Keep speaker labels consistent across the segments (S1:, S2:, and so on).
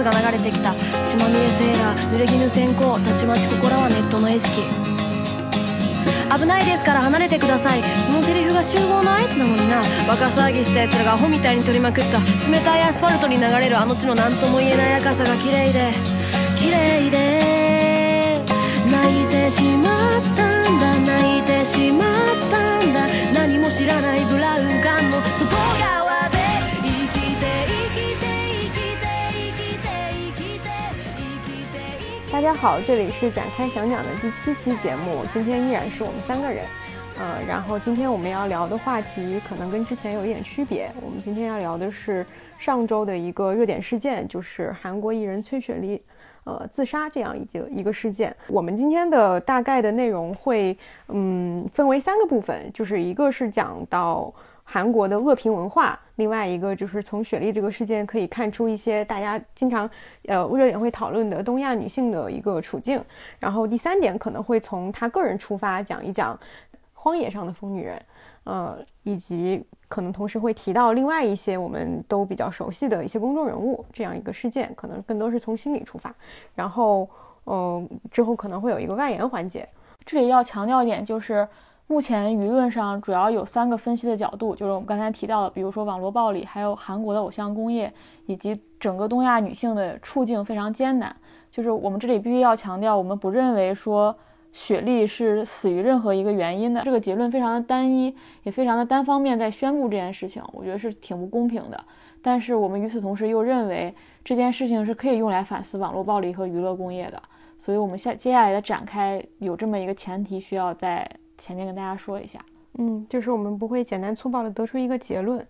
S1: スが流れてきた。血まみれセーラー濡れ衣先行たちまちここらはネットの餌食。危ないですから離れてください。そのセリフが集合の合図なのにな。バカ騒ぎした奴らがアホみたいに取りまくった。冷たいアスファルトに流れるあの地の何とも言えない赤さが綺麗で。綺麗で。泣いてしまったんだ泣いてしまったんだ。何も知らないブラウン管の外側。
S2: 大家好，这里是展开讲讲的第七期节目，今天依然是我们三个人，呃，然后今天我们要聊的话题可能跟之前有一点区别，我们今天要聊的是上周的一个热点事件，就是韩国艺人崔雪莉。呃，自杀这样一个一个事件，我们今天的大概的内容会，嗯，分为三个部分，就是一个是讲到韩国的恶评文化，另外一个就是从雪莉这个事件可以看出一些大家经常呃热点会讨论的东亚女性的一个处境，然后第三点可能会从她个人出发讲一讲荒野上的疯女人，呃，以及。可能同时会提到另外一些我们都比较熟悉的一些公众人物这样一个事件，可能更多是从心理出发。然后，嗯，之后可能会有一个外延环节。
S3: 这里要强调一点，就是目前舆论上主要有三个分析的角度，就是我们刚才提到的，比如说网络暴力，还有韩国的偶像工业，以及整个东亚女性的处境非常艰难。就是我们这里必须要强调，我们不认为说。雪莉是死于任何一个原因的，这个结论非常的单一，也非常的单方面在宣布这件事情，我觉得是挺不公平的。但是我们与此同时又认为这件事情是可以用来反思网络暴力和娱乐工业的，所以我们下接下来的展开有这么一个前提需要在前面跟大家说一下，
S2: 嗯，就是我们不会简单粗暴的得出一个结论，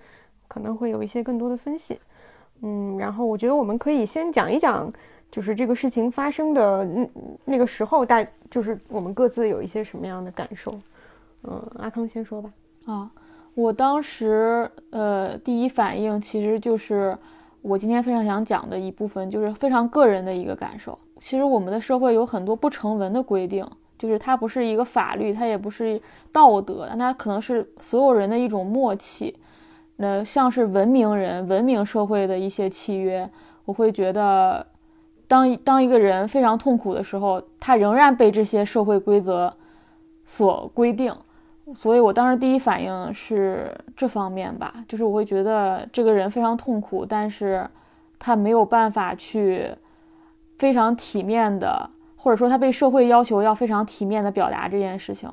S2: 可能会有一些更多的分析，嗯，然后我觉得我们可以先讲一讲。就是这个事情发生的那那个时候，大就是我们各自有一些什么样的感受？嗯，阿康先说吧。
S3: 啊，我当时呃第一反应其实就是我今天非常想讲的一部分，就是非常个人的一个感受。其实我们的社会有很多不成文的规定，就是它不是一个法律，它也不是道德，那它可能是所有人的一种默契。那像是文明人、文明社会的一些契约，我会觉得。当当一个人非常痛苦的时候，他仍然被这些社会规则所规定，所以我当时第一反应是这方面吧，就是我会觉得这个人非常痛苦，但是他没有办法去非常体面的，或者说他被社会要求要非常体面的表达这件事情。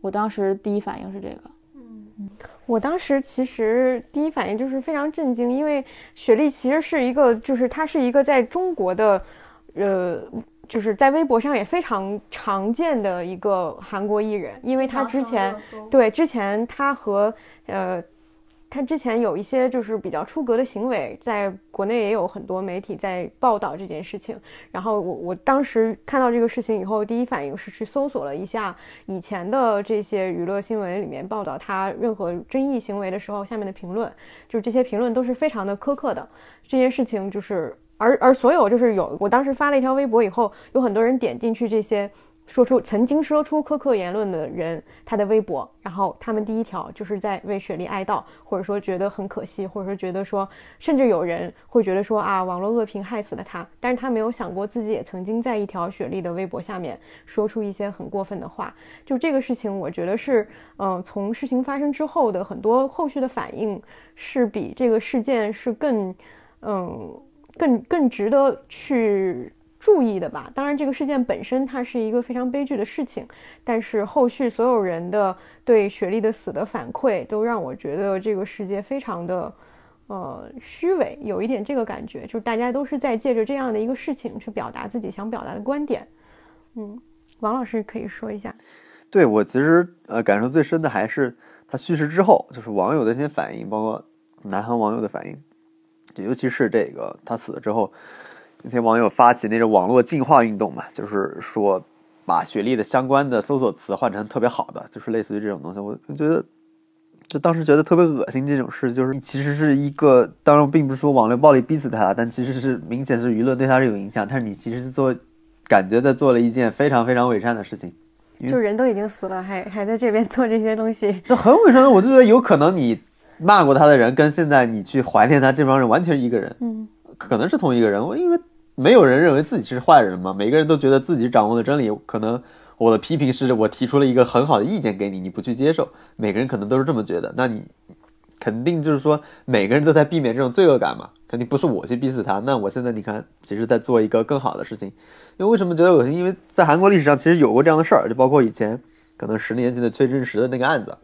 S3: 我当时第一反应是这个。
S2: 嗯，我当时其实第一反应就是非常震惊，因为雪莉其实是一个，就是她是一个在中国的，呃，就是在微博上也非常常见的一个韩国艺人，因为她之前对之前她和呃。他之前有一些就是比较出格的行为，在国内也有很多媒体在报道这件事情。然后我我当时看到这个事情以后，第一反应是去搜索了一下以前的这些娱乐新闻里面报道他任何争议行为的时候下面的评论，就是这些评论都是非常的苛刻的。这件事情就是，而而所有就是有，我当时发了一条微博以后，有很多人点进去这些。说出曾经说出苛刻言论的人，他的微博，然后他们第一条就是在为雪莉哀悼，或者说觉得很可惜，或者说觉得说，甚至有人会觉得说啊，网络恶评害死了他，但是他没有想过自己也曾经在一条雪莉的微博下面说出一些很过分的话。就这个事情，我觉得是，嗯，从事情发生之后的很多后续的反应，是比这个事件是更，嗯，更更值得去。注意的吧，当然这个事件本身它是一个非常悲剧的事情，但是后续所有人的对雪莉的死的反馈都让我觉得这个世界非常的，呃，虚伪，有一点这个感觉，就是大家都是在借着这样的一个事情去表达自己想表达的观点。嗯，王老师可以说一下。
S4: 对我其实呃感受最深的还是他去世之后，就是网友的一些反应，包括南韩网友的反应，尤其是这个他死了之后。那天网友发起那种网络净化运动嘛，就是说把学历的相关的搜索词换成特别好的，就是类似于这种东西。我觉得，就当时觉得特别恶心。这种事就是其实是一个，当然并不是说网络暴力逼死他，但其实是明显是舆论对他是有影响。但是你其实是做，感觉在做了一件非常非常伪善的事情。
S2: 就人都已经死了，还还在这边做这些东西，
S4: 就很伪善的。我就觉得有可能你骂过他的人，跟现在你去怀念他这帮人完全是一个人。
S2: 嗯。
S4: 可能是同一个人，我因为没有人认为自己是坏人嘛，每个人都觉得自己掌握了真理。可能我的批评是我提出了一个很好的意见给你，你不去接受，每个人可能都是这么觉得。那你肯定就是说，每个人都在避免这种罪恶感嘛，肯定不是我去逼死他。那我现在你看，其实在做一个更好的事情。因为为什么觉得恶心？因为在韩国历史上其实有过这样的事儿，就包括以前可能十年前的崔真实的那个案子。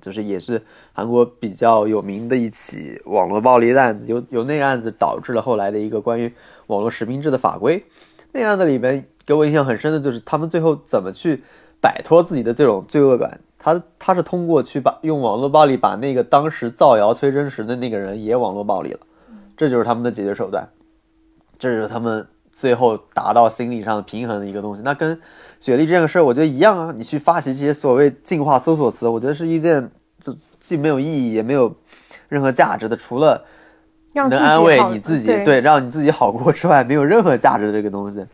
S4: 就是也是韩国比较有名的一起网络暴力的案子，由由那个案子导致了后来的一个关于网络实名制的法规。那个案子里边给我印象很深的就是他们最后怎么去摆脱自己的这种罪恶感。他他是通过去把用网络暴力把那个当时造谣崔真实的那个人也网络暴力了，这就是他们的解决手段，这就是他们最后达到心理上的平衡的一个东西。那跟雪莉这件事儿，我觉得一样啊。你去发起这些所谓净化搜索词，我觉得是一件既没有意义也没有任何价值的，除了能安慰你自己，对，让你自己好过之外，没有任何价值的这个东西。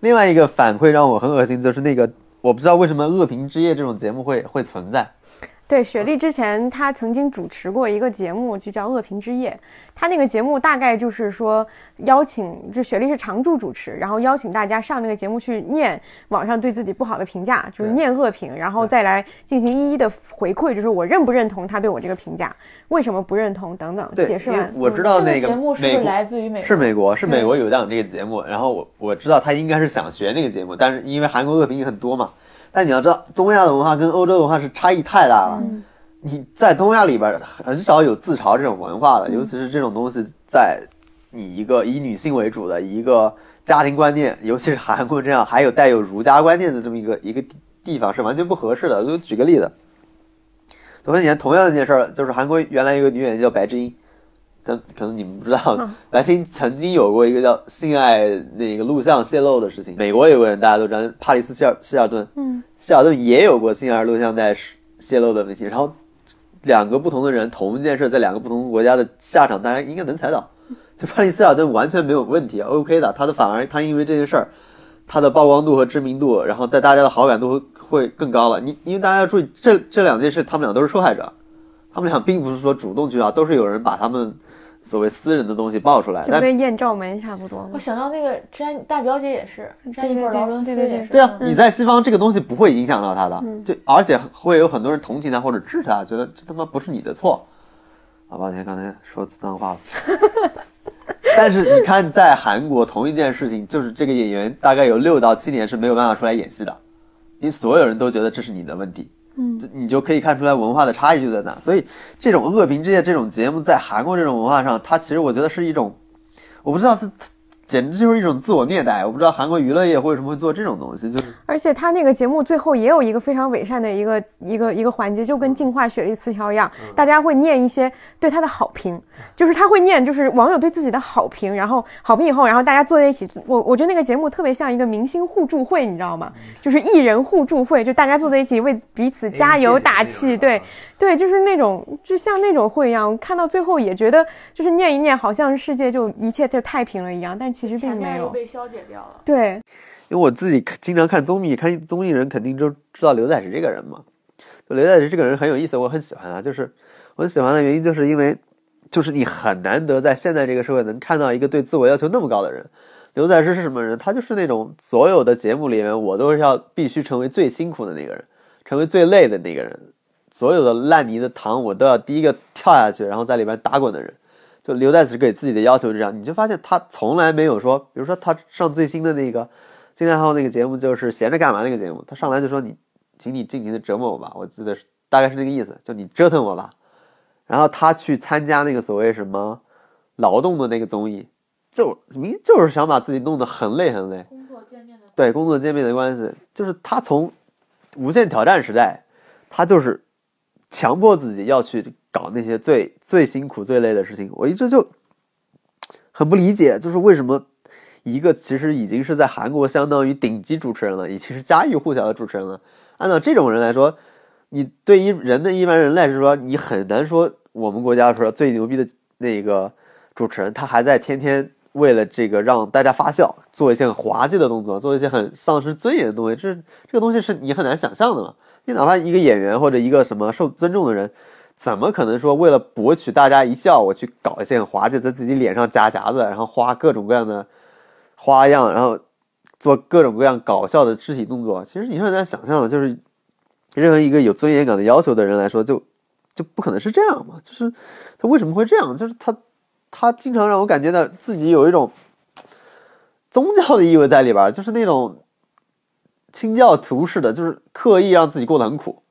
S4: 另外一个反馈让我很恶心，就是那个我不知道为什么《恶评之夜》这种节目会会存在。
S2: 对，雪莉之前她曾经主持过一个节目，就叫《恶评之夜》。她那个节目大概就是说邀请，就雪莉是常驻主持，然后邀请大家上那个节目去念网上对自己不好的评价，就是念恶评，然后再来进行一一的回馈，就是我认不认同他对我这个评价，为什么不认同等等。解释完，
S4: 我知道那
S3: 个节目是来自于美
S4: 是美国，是美国有档这个节目，然后我我知道他应该是想学那个节目，但是因为韩国恶评也很多嘛。但你要知道，东亚的文化跟欧洲文化是差异太大了。你在东亚里边很少有自嘲这种文化的，尤其是这种东西在你一个以女性为主的一个家庭观念，尤其是韩国这样还有带有儒家观念的这么一个一个地方是完全不合适的。就举个例子，多年前同样一件事儿，就是韩国原来一个女演员叫白智英，但可能你们不知道，白智英曾经有过一个叫性爱那个录像泄露的事情。美国有个人大家都知道，帕里斯希尔希尔顿，嗯，希尔顿也有过性爱录像带泄露的问题，然后。两个不同的人，同一件事，在两个不同国家的下场，大家应该能猜到。就帕里斯·希尔顿完全没有问题，OK 的。他的反而他因为这件事儿，他的曝光度和知名度，然后在大家的好感度会更高了。你因为大家要注意，这这两件事，他们俩都是受害者，他们俩并不是说主动去啊，都是有人把他们。所谓私人的东西爆出来，
S2: 就跟艳照门差不多。
S3: 我想到那个詹大表姐也是，詹妮弗劳伦斯也是。
S4: 对啊，你在西方这个东西不会影响到他的，就而且会有很多人同情他或者支持他，觉得这他妈不是你的错。啊，抱歉，刚才说脏话了。但是你看，在韩国同一件事情，就是这个演员大概有六到七年是没有办法出来演戏的，因为所有人都觉得这是你的问题。嗯，你就可以看出来文化的差异就在哪。所以这种恶评之夜这种节目在韩国这种文化上，它其实我觉得是一种，我不知道它。简直就是一种自我虐待，我不知道韩国娱乐业为什么会做这种东西，就是。
S2: 而且他那个节目最后也有一个非常伪善的一个一个一个环节，就跟净化雪莉词条一样，大家会念一些对他的好评，就是他会念，就是网友对自己的好评，然后好评以后，然后大家坐在一起，我我觉得那个节目特别像一个明星互助会，你知道吗？就是艺人互助会，就大家坐在一起为彼此加油打气，对对，就是那种就像那种会一样，看到最后也觉得就是念一念，好像世界就一切就太平了一样，但。其实并没有
S3: 被消解掉了。
S2: 对，
S4: 因为我自己经常看综艺，看综艺人肯定就知道刘在石这个人嘛。就刘在石这个人很有意思，我很喜欢他。就是我很喜欢的原因，就是因为就是你很难得在现在这个社会能看到一个对自我要求那么高的人。刘在石是什么人？他就是那种所有的节目里面，我都是要必须成为最辛苦的那个人，成为最累的那个人。所有的烂泥的塘，我都要第一个跳下去，然后在里边打滚的人。就刘在石给自己的要求是这样，你就发现他从来没有说，比如说他上最新的那个金泰浩那个节目，就是闲着干嘛那个节目，他上来就说你，请你尽情的折磨我吧，我记得是大概是那个意思，就你折腾我吧。然后他去参加那个所谓什么劳动的那个综艺，就明就是想把自己弄得很累很累。
S3: 工作见面的
S4: 对工作见面的关系，就是他从无限挑战时代，他就是强迫自己要去。搞那些最最辛苦、最累的事情，我一直就很不理解，就是为什么一个其实已经是在韩国相当于顶级主持人了，已经是家喻户晓的主持人了。按照这种人来说，你对于人的一般人来说，你很难说我们国家说最牛逼的那个主持人，他还在天天为了这个让大家发笑，做一些很滑稽的动作，做一些很丧失尊严的东西。这这个东西是你很难想象的嘛？你哪怕一个演员或者一个什么受尊重的人。怎么可能说为了博取大家一笑，我去搞一些很滑稽，在自己脸上夹夹子，然后花各种各样的花样，然后做各种各样搞笑的肢体动作？其实你很难想象的，就是任何一个有尊严感的要求的人来说，就就不可能是这样嘛。就是他为什么会这样？就是他他经常让我感觉到自己有一种宗教的意味在里边，就是那种清教徒似的，就是刻意让自己过得很苦。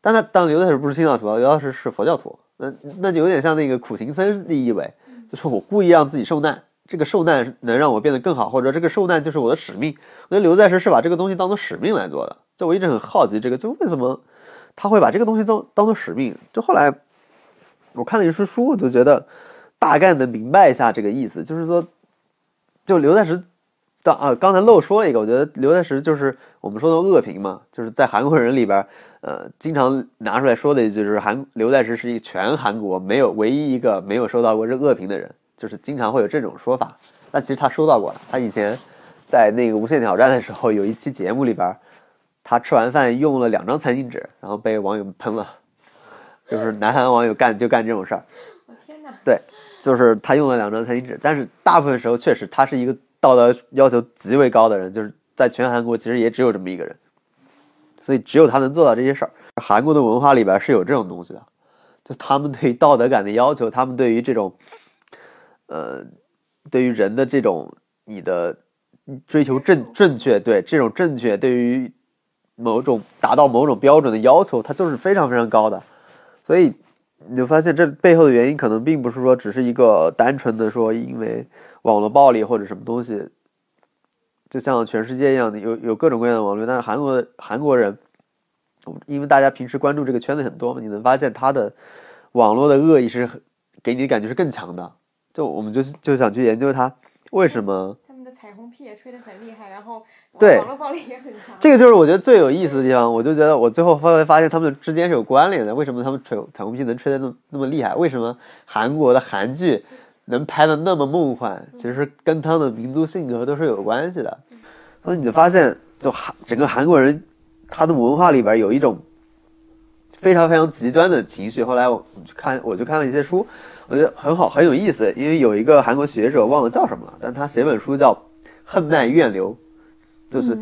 S4: 但他当刘在石不是清教徒啊，刘在石是佛教徒，那那就有点像那个苦行僧的意味，就是我故意让自己受难，这个受难能让我变得更好，或者这个受难就是我的使命。我觉得刘在石是把这个东西当做使命来做的，就我一直很好奇这个，就为什么他会把这个东西当当做使命？就后来我看了一书书，我就觉得大概能明白一下这个意思，就是说，就刘在石。当啊，刚才漏说了一个，我觉得刘在石就是我们说的恶评嘛，就是在韩国人里边，呃，经常拿出来说的一句就是韩刘在石是一全韩国没有唯一一个没有收到过这恶评的人，就是经常会有这种说法。但其实他收到过了，他以前在那个无限挑战的时候，有一期节目里边，他吃完饭用了两张餐巾纸，然后被网友喷了，就是南韩网友干就干这种事儿。
S2: 我天哪！
S4: 对，就是他用了两张餐巾纸，但是大部分时候确实他是一个。道德要求极为高的人，就是在全韩国其实也只有这么一个人，所以只有他能做到这些事儿。韩国的文化里边是有这种东西的，就他们对道德感的要求，他们对于这种，呃，对于人的这种你的追求正正确，对这种正确，对于某种达到某种标准的要求，它就是非常非常高的。所以你就发现这背后的原因，可能并不是说只是一个单纯的说因为。网络暴力或者什么东西，就像全世界一样的，有有各种各样的网络。但是韩国韩国人，因为大家平时关注这个圈子很多嘛，你能发现他的网络的恶意是给你的感觉是更强的。就我们就就想去研究他为什么
S2: 屁也吹得很厉害，然后
S4: 对
S2: 网络暴力也很强。
S4: 这个就是我觉得最有意思的地方。我就觉得我最后后来发现他们之间是有关联的。为什么他们吹彩虹屁能吹得那么那么厉害？为什么韩国的韩剧？能拍的那么梦幻，其实跟他们的民族性格都是有关系的。所以你就发现，就韩整个韩国人，他的文化里边有一种非常非常极端的情绪。后来我去看，我就看了一些书，我觉得很好，很有意思。因为有一个韩国学者忘了叫什么了，但他写本书叫《恨奈怨流》，就是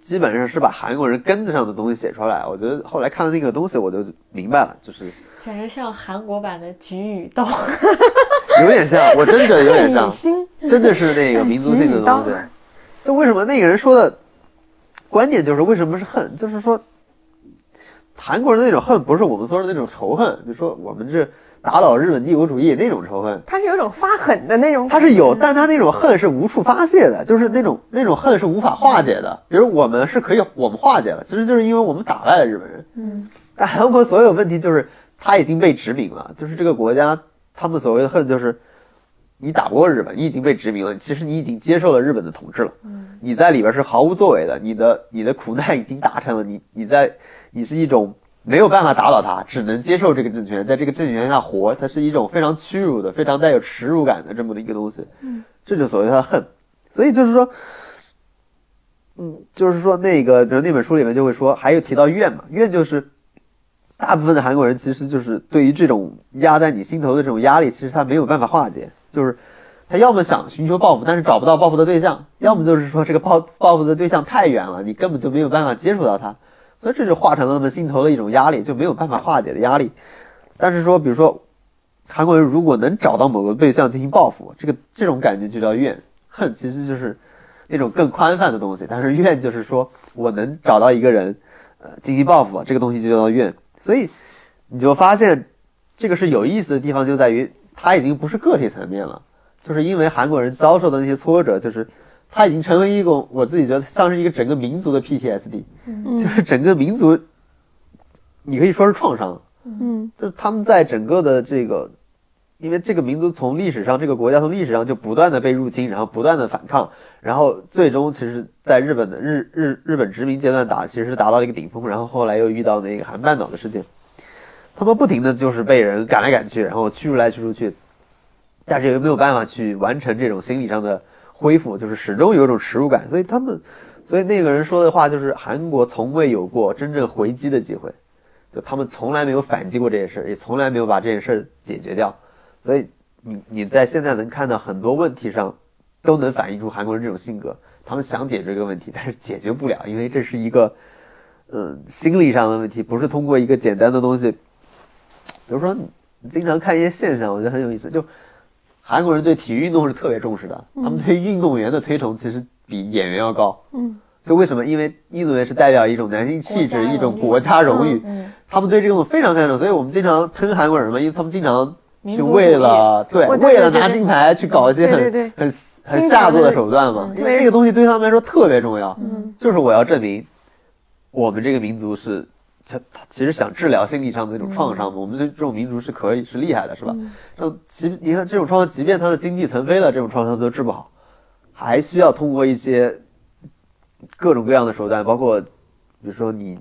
S4: 基本上是把韩国人根子上的东西写出来。我觉得后来看了那个东西，我就明白了，就是。
S3: 简直像韩国版的《菊与刀》，
S4: 有点像，我真的有点像，真的是那个民族性的东西。就为什么那个人说的关键就是为什么是恨？就是说，韩国人的那种恨不是我们说的那种仇恨，就说我们是打倒日本帝国主义那种仇恨，
S2: 他是有种发狠的那种，
S4: 他是有，但他那种恨是无处发泄的，就是那种那种恨是无法化解的。比如我们是可以我们化解了，其实就是因为我们打败了日本人。嗯，但韩国所有问题就是。他已经被殖民了，就是这个国家，他们所谓的恨，就是你打不过日本，你已经被殖民了。其实你已经接受了日本的统治了，你在里边是毫无作为的，你的你的苦难已经达成了，你你在你是一种没有办法打倒他，只能接受这个政权，在这个政权下活，它是一种非常屈辱的、非常带有耻辱感的这么的一个东西。嗯，这就所谓的恨。所以就是说，嗯，就是说那个，比如那本书里面就会说，还有提到怨嘛，怨就是。大部分的韩国人其实就是对于这种压在你心头的这种压力，其实他没有办法化解，就是他要么想寻求报复，但是找不到报复的对象；要么就是说这个报报复的对象太远了，你根本就没有办法接触到他，所以这就化成了他们心头的一种压力，就没有办法化解的压力。但是说，比如说韩国人如果能找到某个对象进行报复，这个这种感觉就叫怨恨，其实就是那种更宽泛的东西。但是怨就是说我能找到一个人，呃，进行报复，这个东西就叫怨。所以，你就发现，这个是有意思的地方，就在于他已经不是个体层面了，就是因为韩国人遭受的那些挫折，就是他已经成为一种我自己觉得像是一个整个民族的 PTSD，就是整个民族，你可以说是创伤，
S2: 嗯，
S4: 就是他们在整个的这个，因为这个民族从历史上，这个国家从历史上就不断的被入侵，然后不断的反抗。然后最终，其实，在日本的日日日本殖民阶段打，其实是达到了一个顶峰。然后后来又遇到那个韩半岛的事件，他们不停的就是被人赶来赶去，然后驱逐来驱逐去，但是又没有办法去完成这种心理上的恢复，就是始终有一种耻辱感。所以他们，所以那个人说的话就是韩国从未有过真正回击的机会，就他们从来没有反击过这件事，也从来没有把这件事解决掉。所以你你在现在能看到很多问题上，都能反映出韩国人这种性格。他们想解决这个问题，但是解决不了，因为这是一个嗯心理上的问题，不是通过一个简单的东西。比如说，你经常看一些现象，我觉得很有意思。就韩国人对体育运动是特别重视的，他们对运动员的推崇其实比演员要高。
S2: 嗯，
S4: 就为什么？因为运动员是代表一种男性气质，一种国家荣誉，
S3: 嗯，
S4: 他们对这种非常看重。所以我们经常喷韩国人嘛，因为他们经常去为了对为了拿金牌去搞一些很很很下作的手段嘛，
S2: 嗯
S4: 因为这个东西对他们来说特别重要。
S2: 嗯，
S4: 就是我要证明我们这个民族是，他他其实想治疗心理上的那种创伤嘛。我们这这种民族是可以是厉害的，是吧？像即你看这种创伤，即便他的经济腾飞了，这种创伤都治不好，还需要通过一些各种各样的手段，包括比如说你。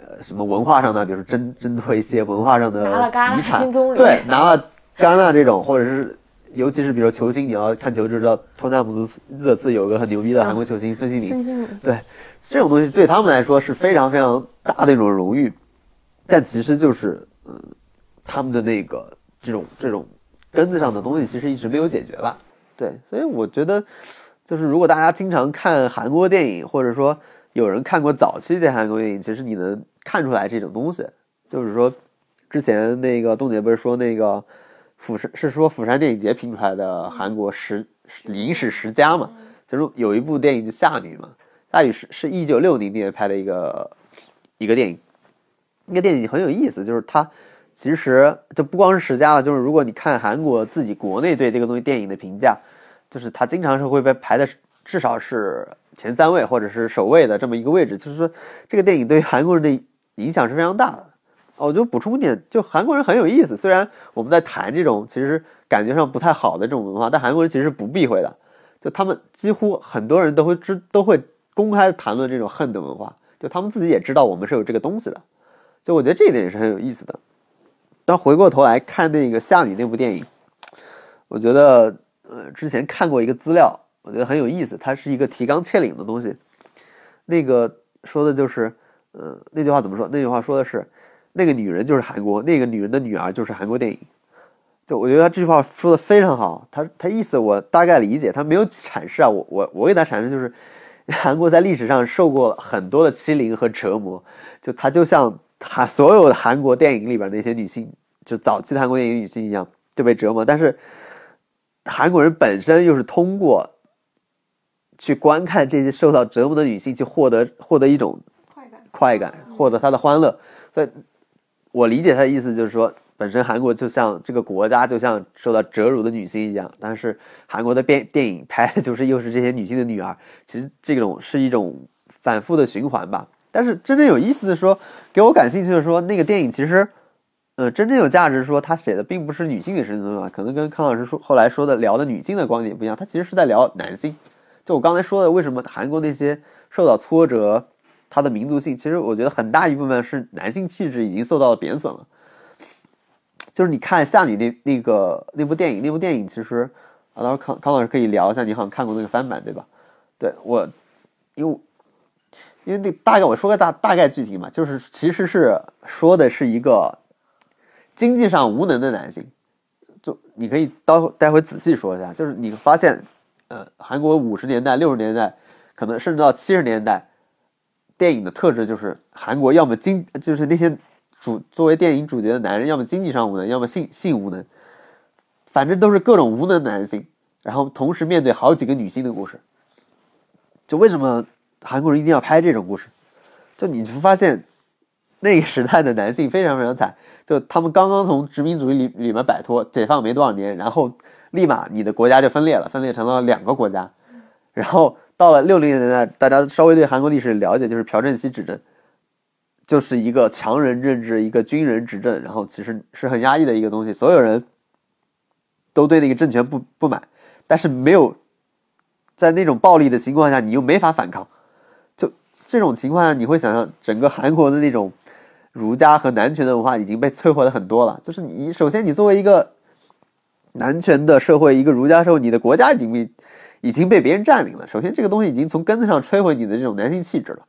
S4: 呃，什么文化上的，比如说争争夺一些文化上的遗产对，拿了戛纳这种，或者是尤其是比如说球星，你要看球就知道，托纳姆斯热刺有个很牛逼的韩国球星孙兴民，
S2: 孙兴慜，
S4: 对，这种东西对他们来说是非常非常大的一种荣誉，但其实就是，嗯，他们的那个这种这种根子上的东西，其实一直没有解决吧。对，所以我觉得，就是如果大家经常看韩国电影，或者说有人看过早期的韩国电影，其实你能看出来这种东西，就是说，之前那个冻姐不是说那个釜山是说釜山电影节评出来的韩国十影史十佳嘛，就是有一部电影叫《夏女》嘛，《夏女》是是一九六零年拍的一个一个电影，那个电影很有意思，就是它其实就不光是十佳了，就是如果你看韩国自己国内对这个东西电影的评价，就是它经常是会被排的至少是前三位或者是首位的这么一个位置，就是说这个电影对韩国人的影响是非常大的。哦，我就补充一点，就韩国人很有意思。虽然我们在谈这种其实感觉上不太好的这种文化，但韩国人其实是不避讳的。就他们几乎很多人都会知都会公开谈论这种恨的文化，就他们自己也知道我们是有这个东西的。就我觉得这一点也是很有意思的。但回过头来看那个《夏女》那部电影，我觉得呃之前看过一个资料，我觉得很有意思，它是一个提纲挈领的东西。那个说的就是，呃，那句话怎么说？那句话说的是，那个女人就是韩国，那个女人的女儿就是韩国电影。就我觉得他这句话说的非常好，他他意思我大概理解，他没有阐释啊，我我我给他阐释就是，韩国在历史上受过很多的欺凌和折磨，就他就像韩所有的韩国电影里边那些女性，就早期的韩国电影女性一样，就被折磨，但是韩国人本身又是通过去观看这些受到折磨的女性，去获得获得一种
S2: 快感，
S4: 快感，获得她的欢乐。所以，我理解他的意思就是说，本身韩国就像这个国家，就像受到折辱的女性一样，但是韩国的电电影拍的就是又是这些女性的女儿，其实这种是一种反复的循环吧。但是真正有意思的说，给我感兴趣的说，那个电影其实，呃，真正有价值说，他写的并不是女性的生存嘛，可能跟康老师说后来说的聊的女性的观点不一样，他其实是在聊男性。就我刚才说的，为什么韩国那些受到挫折，他的民族性，其实我觉得很大一部分是男性气质已经受到了贬损了。就是你看《像你》那那个那部电影，那部电影其实啊，到时候康康老师可以聊一下，你好像看过那个翻版对吧？对我，因为因为那大概我说个大大概剧情嘛，就是其实是说的是一个经济上无能的男性，就你可以待会待会仔细说一下，就是你发现。呃，韩国五十年代、六十年代，可能甚至到七十年代，电影的特质就是韩国要么经，就是那些主作为电影主角的男人，要么经济上无能，要么性性无能，反正都是各种无能男性，然后同时面对好几个女性的故事。就为什么韩国人一定要拍这种故事？就你会发现，那个时代的男性非常非常惨，就他们刚刚从殖民主义里里面摆脱，解放没多少年，然后。立马你的国家就分裂了，分裂成了两个国家，然后到了六零年代，大家稍微对韩国历史了解，就是朴正熙执政，就是一个强人政治，一个军人执政，然后其实是很压抑的一个东西，所有人都对那个政权不不满，但是没有在那种暴力的情况下，你又没法反抗，就这种情况下，你会想象整个韩国的那种儒家和男权的文化已经被摧毁了很多了，就是你首先你作为一个。男权的社会，一个儒家社会，你的国家已经被已经被别人占领了。首先，这个东西已经从根子上摧毁你的这种男性气质了。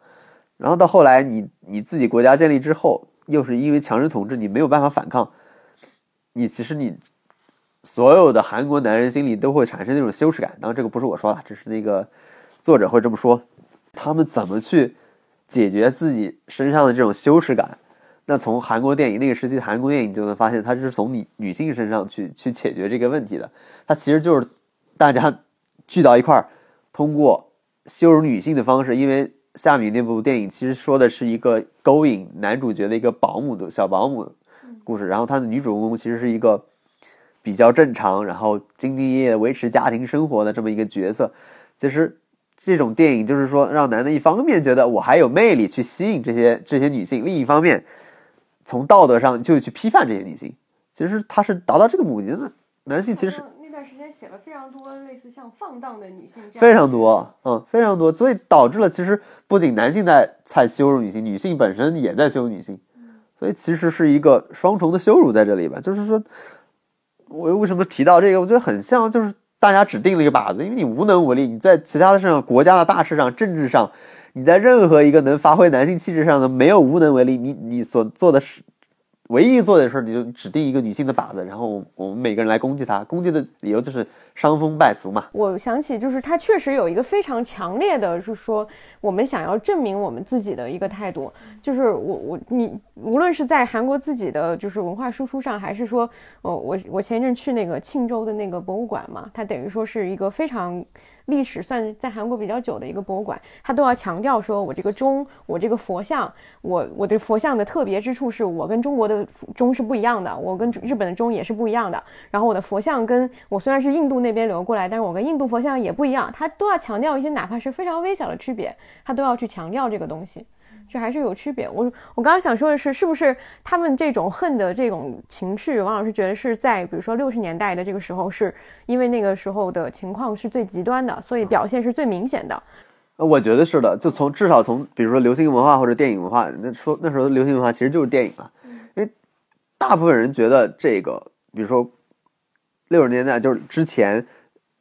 S4: 然后到后来，你你自己国家建立之后，又是因为强势统治，你没有办法反抗，你其实你所有的韩国男人心里都会产生那种羞耻感。当然，这个不是我说的，只是那个作者会这么说。他们怎么去解决自己身上的这种羞耻感？那从韩国电影那个时期韩国电影就能发现，它是从女女性身上去去解决这个问题的。它其实就是大家聚到一块儿，通过羞辱女性的方式。因为夏米那部电影其实说的是一个勾引男主角的一个保姆的小保姆故事，然后他的女主人公其实是一个比较正常，然后兢兢业业维持家庭生活的这么一个角色。其实。这种电影就是说，让男的一方面觉得我还有魅力去吸引这些这些女性，另一方面从道德上就去批判这些女性。其实他是达到这个目的的。男性其实
S2: 写了非常多类似像放荡的女性，
S4: 非常多，嗯，非常多，所以导致了其实不仅男性在在羞辱女性，女性本身也在羞辱女性，所以其实是一个双重的羞辱在这里吧。就是说，我为什么提到这个？我觉得很像就是。大家只定了一个靶子，因为你无能为力。你在其他的上、国家的大事上、政治上，你在任何一个能发挥男性气质上的，没有无能为力。你你所做的事。唯一做的事儿，你就指定一个女性的靶子，然后我们每个人来攻击她。攻击的理由就是伤风败俗嘛。
S2: 我想起，就是他确实有一个非常强烈的，是说我们想要证明我们自己的一个态度。就是我我你，无论是在韩国自己的就是文化输出上，还是说，哦，我我前一阵去那个庆州的那个博物馆嘛，它等于说是一个非常。历史算在韩国比较久的一个博物馆，他都要强调说，我这个钟，我这个佛像，我我的佛像的特别之处是我跟中国的钟是不一样的，我跟日本的钟也是不一样的。然后我的佛像跟我虽然是印度那边流过来，但是我跟印度佛像也不一样，他都要强调一些哪怕是非常微小的区别，他都要去强调这个东西。就还是有区别。我我刚刚想说的是，是不是他们这种恨的这种情绪，王老师觉得是在比如说六十年代的这个时候，是因为那个时候的情况是最极端的，所以表现是最明显的。
S4: 呃，我觉得是的。就从至少从比如说流行文化或者电影文化，那说那时候流行文化其实就是电影了，因为大部分人觉得这个，比如说六十年代就是之前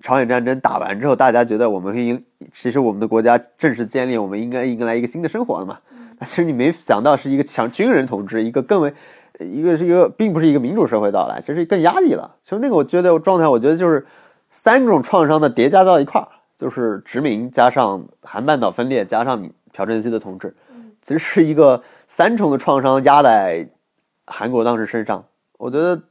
S4: 朝鲜战争打完之后，大家觉得我们应其实我们的国家正式建立，我们应该迎来一个新的生活了嘛。其实你没想到是一个强军人统治，一个更为，一个是一个，并不是一个民主社会到来，其实更压抑了。其实那个我觉得状态，我觉得就是三种创伤的叠加到一块儿，就是殖民加上韩半岛分裂加上朴正熙的统治，其实是一个三重的创伤压在韩国当时身上。我觉得，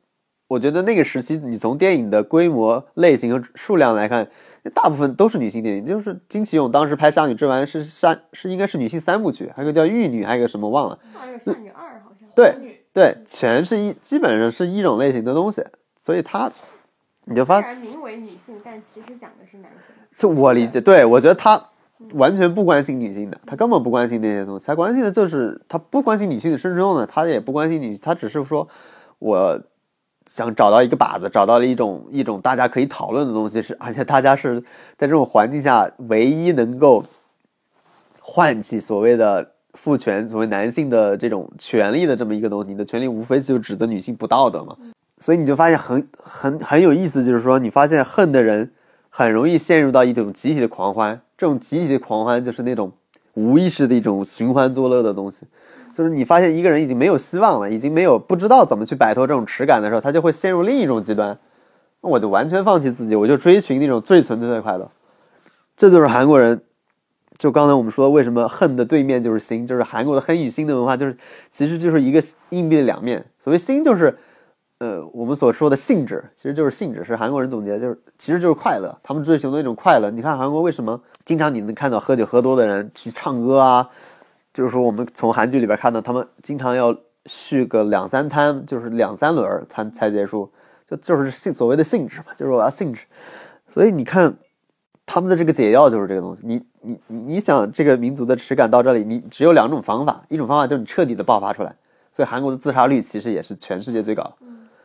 S4: 我觉得那个时期，你从电影的规模、类型和数量来看。大部分都是女性电影，就是金启勇当时拍《夏女之丸》是三是应该是女性三部曲，还有个叫《玉女》，还有个什么忘了。
S2: 还有《夏女二》好像。
S4: 对对，全是一基本上是一种类型的东西，所以他你就发。
S2: 虽然名为女性，但其实讲的是男性。
S4: 就我理解，对我觉得他完全不关心女性的，他根本不关心那些东西，他关心的就是他不关心女性的身中呢，他也不关心女，他只是说我。想找到一个靶子，找到了一种一种大家可以讨论的东西，是而且大家是在这种环境下唯一能够唤起所谓的父权、所谓男性的这种权利的这么一个东西。你的权利无非就指责女性不道德嘛，所以你就发现很很很有意思，就是说你发现恨的人很容易陷入到一种集体的狂欢，这种集体的狂欢就是那种无意识的一种寻欢作乐的东西。就是你发现一个人已经没有希望了，已经没有不知道怎么去摆脱这种耻感的时候，他就会陷入另一种极端。那我就完全放弃自己，我就追寻那种最纯粹的快乐。这就是韩国人。就刚才我们说，为什么恨的对面就是心？就是韩国的恨与心的文化，就是其实就是一个硬币的两面。所谓心，就是呃我们所说的性质，其实就是性质，是韩国人总结，就是其实就是快乐。他们追求的那种快乐。你看韩国为什么经常你能看到喝酒喝多的人去唱歌啊？就是说，我们从韩剧里边看到，他们经常要续个两三摊，就是两三轮才才结束，就就是性所谓的性质嘛，就是我要性质。所以你看，他们的这个解药就是这个东西。你你你你想，这个民族的耻感到这里，你只有两种方法，一种方法就是你彻底的爆发出来，所以韩国的自杀率其实也是全世界最高。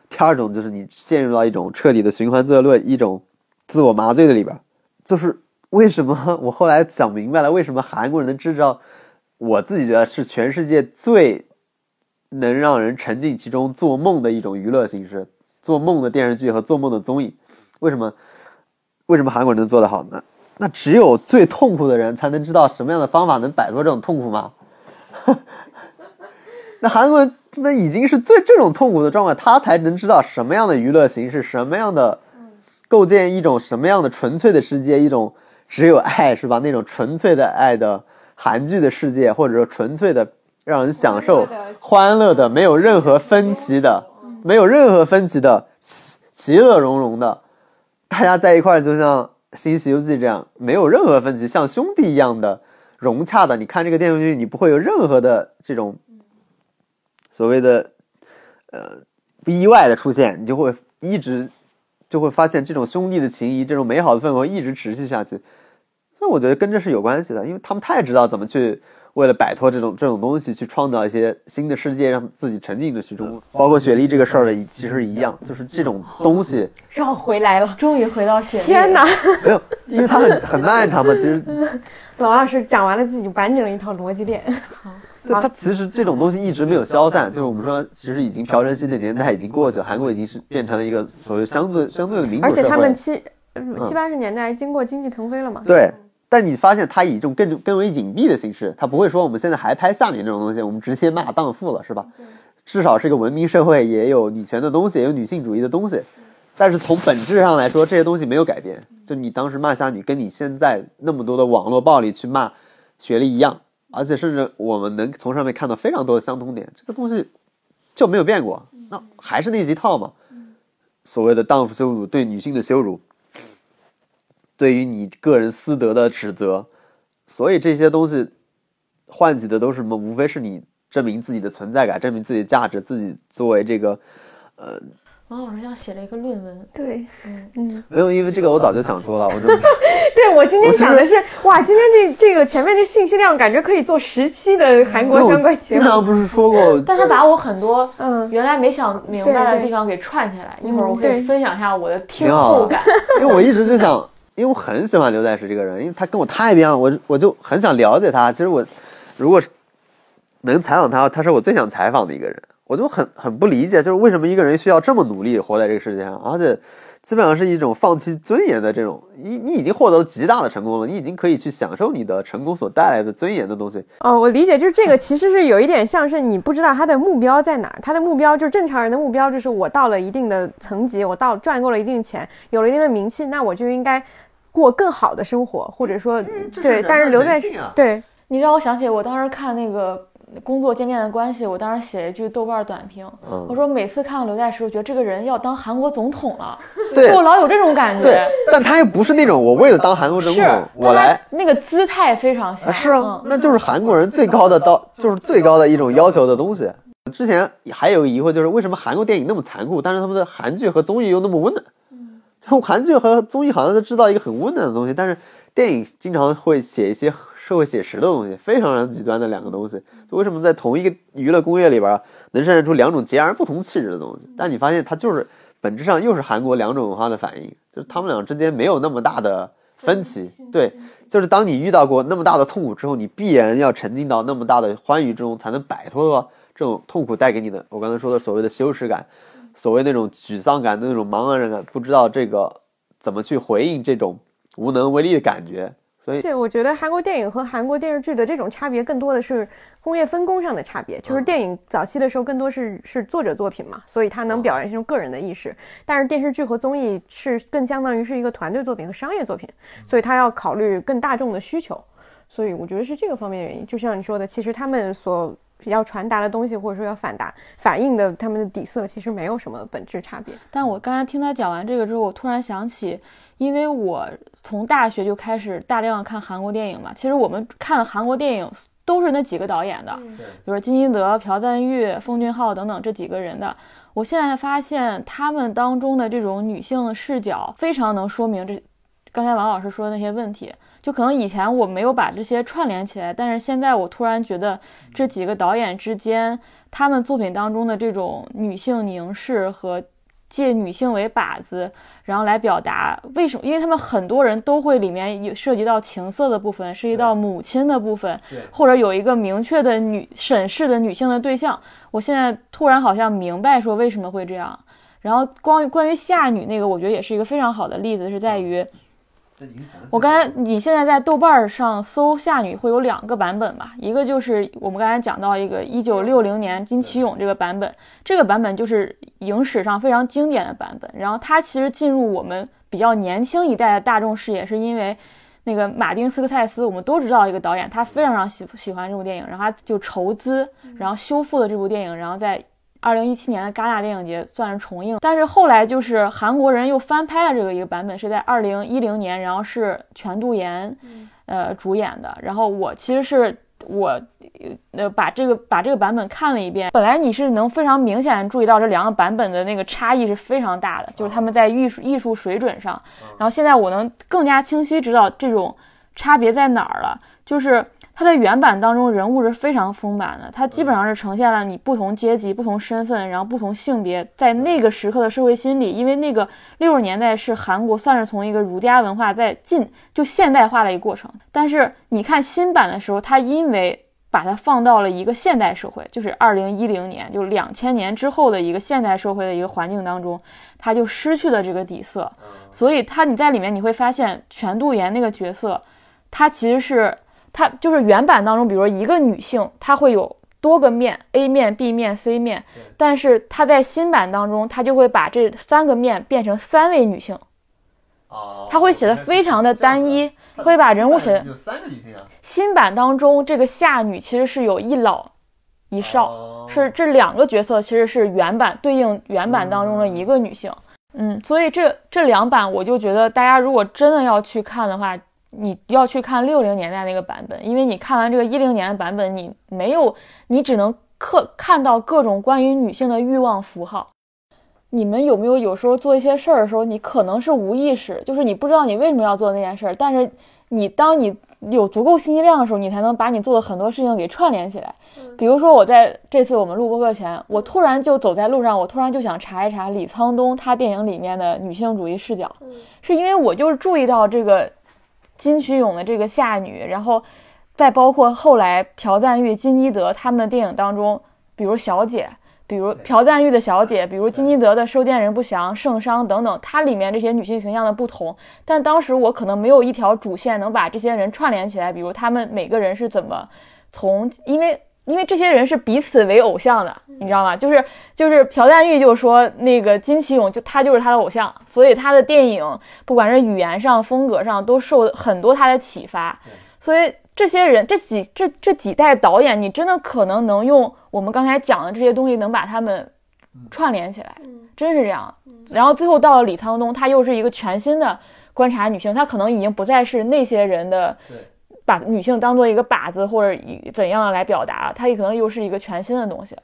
S4: 第二种就是你陷入到一种彻底的循环作乐，一种自我麻醉的里边。就是为什么 我后来想明白了，为什么韩国人能制造。我自己觉得是全世界最能让人沉浸其中做梦的一种娱乐形式，做梦的电视剧和做梦的综艺。为什么？为什么韩国人能做得好呢？那只有最痛苦的人才能知道什么样的方法能摆脱这种痛苦吗？那韩国人那已经是最这种痛苦的状态，他才能知道什么样的娱乐形式，什么样的构建一种什么样的纯粹的世界，一种只有爱是吧？那种纯粹的爱的韩剧的世界，或者说纯粹的让人享受欢乐的，没有任何分歧的，没有任何分歧的，其其乐融融的，大家在一块儿就像《新西游记》这样，没有任何分歧，像兄弟一样的融洽的。你看这个电视剧，你不会有任何的这种所谓的呃不意外的出现，你就会一直就会发现这种兄弟的情谊，这种美好的氛围一直持续下去。所以我觉得跟这是有关系的，因为他们太知道怎么去为了摆脱这种这种东西，去创造一些新的世界，让自己沉浸在其中。包括雪莉这个事儿的，其实一样，就是这种东西
S2: 绕回来了，
S3: 终于回到雪莉。
S2: 天哪！
S4: 没有，因为它很很漫长嘛。其实，
S2: 老老师讲完了自己完整的一套逻辑链。
S4: 对它其实这种东西一直没有消散，就是我们说，其实已经朴正熙的年代已经过去了，韩国已经是变成了一个所谓相对相对的民主
S2: 而
S4: 社会。
S2: 且他们七七八十年代经过经济腾飞了嘛？
S4: 对，但你发现他以一种更更为隐蔽的形式，他不会说我们现在还拍下面这种东西，我们直接骂荡妇了，是吧？至少是一个文明社会，也有女权的东西，也有女性主义的东西。但是从本质上来说，这些东西没有改变。就你当时骂下女，跟你现在那么多的网络暴力去骂学历一样，而且甚至我们能从上面看到非常多的相通点，这个东西就没有变过。那还是那几套嘛，所谓的荡妇羞辱，对女性的羞辱，对于你个人私德的指责，所以这些东西唤起的都是什么？无非是你证明自己的存在感，证明自己的价值，自己作为这个呃，
S3: 王老师像写了一个论文，
S2: 对，嗯
S4: 没有，因为这个我早就想说了，我就
S2: 对我今天想的是，哇，今天这这个前面这信息量，感觉可以做十期的韩国相关节目。
S4: 经常不是说过，
S3: 但他把我很多
S2: 嗯
S3: 原来没想明白的地方给串起来。一会儿我可以分享一下我的听后感。
S4: 因为我一直就想，因为我很喜欢刘在石这个人，因为他跟我太不一样，我我就很想了解他。其实我如果是能采访他，他是我最想采访的一个人。我就很很不理解，就是为什么一个人需要这么努力活在这个世界上，而且基本上是一种放弃尊严的这种。你你已经获得了极大的成功了，你已经可以去享受你的成功所带来的尊严的东西。
S2: 哦，我理解，就是这个其实是有一点像是你不知道他的目标在哪儿，他的目标就是正常人的目标就是我到了一定的层级，我到赚够了一定钱，有了一定的名气，那我就应该过更好的生活，或者说对，但是留在
S4: 啊
S2: 对
S3: 你让我想起我当时看那个工作见面的关系，我当时写了一句豆瓣短评，
S4: 嗯
S3: 我说每次看到刘在石，我觉得这个人要当韩国总统了，
S4: 对
S3: 就我老有这种感
S4: 对
S3: 觉。，
S4: 但他又不是那种我为了当韩国总统，我来。
S3: 那个姿态非常像。
S4: 啊，是啊
S3: 嗯，
S4: 那就是韩国人最高的到，就是最高的一种要求的东西。之前还有疑惑，就是为什么韩国电影那么残酷，但是他们的韩剧和综艺又那么温暖？就韩剧和综艺好像都制造一个很温暖的东西，但是电影经常会写一些社会写实的东西，非常极端的两个东西。就为什么在同一个娱乐工业里边能生产出两种截然不同气质的东西？但你发现它就是本质上又是韩国两种文化的反应，就是他们俩之间没有那么大的分歧。对，就是当你遇到过那么大的痛苦之后，你必然要沉浸到那么大的欢愉之中，才能摆脱这种痛苦带给你的我刚才说的所谓的羞耻感，所谓那种沮丧感、那种茫然感，不知道这个怎么去回应这种无能为力的感觉。所以，
S2: 这我觉得韩国电影和韩国电视剧的这种差别，更多的是工业分工上的差别。就是电影早期的时候，更多是是作者作品嘛，所以它能表现出个人的意识；但是电视剧和综艺是更相当于是一个团队作品和商业作品，所以它要考虑更大众的需求。所以我觉得是这个方面原因。就像你说的，其实他们所要传达的东西，或者说要反达反映的他们的底色，其实没有什么本质差别。
S3: 但我刚才听他讲完这个之后，我突然想起，因为我从大学就开始大量看韩国电影嘛。其实我们看的韩国电影都是那几个导演的，比如说金基德、朴赞郁、奉俊昊等等这几个人的。我现在发现他们当中的这种女性视角，非常能说明这刚才王老师说的那些问题。就可能以前我没有把这些串联起来，但是现在我突然觉得这几个导演之间，他们作品当中的这种女性凝视和借女性为靶子，然后来表达为什么？因为他们很多人都会里面有涉及到情色的部分，涉及到母亲的部分，或者有一个明确的女审视的女性的对象。我现在突然好像明白说为什么会这样。然后关于关于夏女那个，我觉得也是一个非常好的例子，是在于我刚才你现在在豆瓣上搜夏女会有两个版本吧，一个就是我们刚才讲到一个一九六零年金启勇这个版本，这个版本就是影史上非常经典的版本。然后它其实进入我们比较年轻一代的大众视野，是因为那个马丁斯科塞斯，我们都知道一个导演，他非常非常喜喜欢这部电影，然后他就筹资，然后修复了这部电影，然后在。二零一七年的戛纳电影节算是重映，但是后来就是韩国人又翻拍了这个一个版本，是在二零一零年，然后是全度妍，呃主演的。然后我其实是我，呃把这个把这个版本看了一遍，本来你是能非常明显注意到这两个版本的那个差异是非常大的，就是他们在艺术艺术水准上。然后现在我能更加清晰知道这种差别在哪儿了，就是。它的原版当中人物是非常丰满的，它基本上是呈现了你不同阶级、不同身份，然后不同性别在那个时刻的社会心理。因为那个六十年代是韩国算是从一个儒家文化在进就现代化的一个过程。但是你看新版的时候，它因为把它放到了一个现代社会，就是二零一零年，就两千年之后的一个现代社会的一个环境当中，它就失去了这个底色。所以它你在里面你会发现全度妍那个角色，他其实是。它就是原版当中，比如说一个女性，她会有多个面，A 面、B 面、C 面，但是她在新版当中，她就会把这三个面变成三位女性，
S4: 哦，
S3: 他会写的非常的单一，会把人物写
S4: 有三个女性啊。
S3: 新版当中这个夏女其实是有一老一少，是这两个角色其实是原版对应原版当中的一个女性，嗯，所以这这两版我就觉得大家如果真的要去看的话。你要去看六零年代那个版本，因为你看完这个一零年的版本，你没有，你只能看看到各种关于女性的欲望符号。你们有没有有时候做一些事儿的时候，你可能是无意识，就是你不知道你为什么要做那件事儿，但是你当你有足够信息量的时候，你才能把你做的很多事情给串联起来。比如说，我在这次我们录播课前，我突然就走在路上，我突然就想查一查李沧东他电影里面的女性主义视角，是因为我就是注意到这个。金曲勇的这个夏女，然后再包括后来朴赞玉、金基德他们的电影当中，比如小姐，比如朴赞玉的小姐，比如金基德的收件人不详、圣商等等，它里面这些女性形象的不同。但当时我可能没有一条主线能把这些人串联起来，比如他们每个人是怎么从，因为。因为这些人是彼此为偶像的，你知道吗？就是就是朴赞玉就说那个金启勇就他就是他的偶像，所以他的电影不管是语言上、风格上都受很多他的启发。所以这些人这几这这几代导演，你真的可能能用我们刚才讲的这些东西，能把他们串联起来，真是这样。然后最后到了李沧东，他又是一个全新的观察女性，他可能已经不再是那些人的。把女性当做一个靶子或者怎样来表达，它也可能又是一个全新的东西。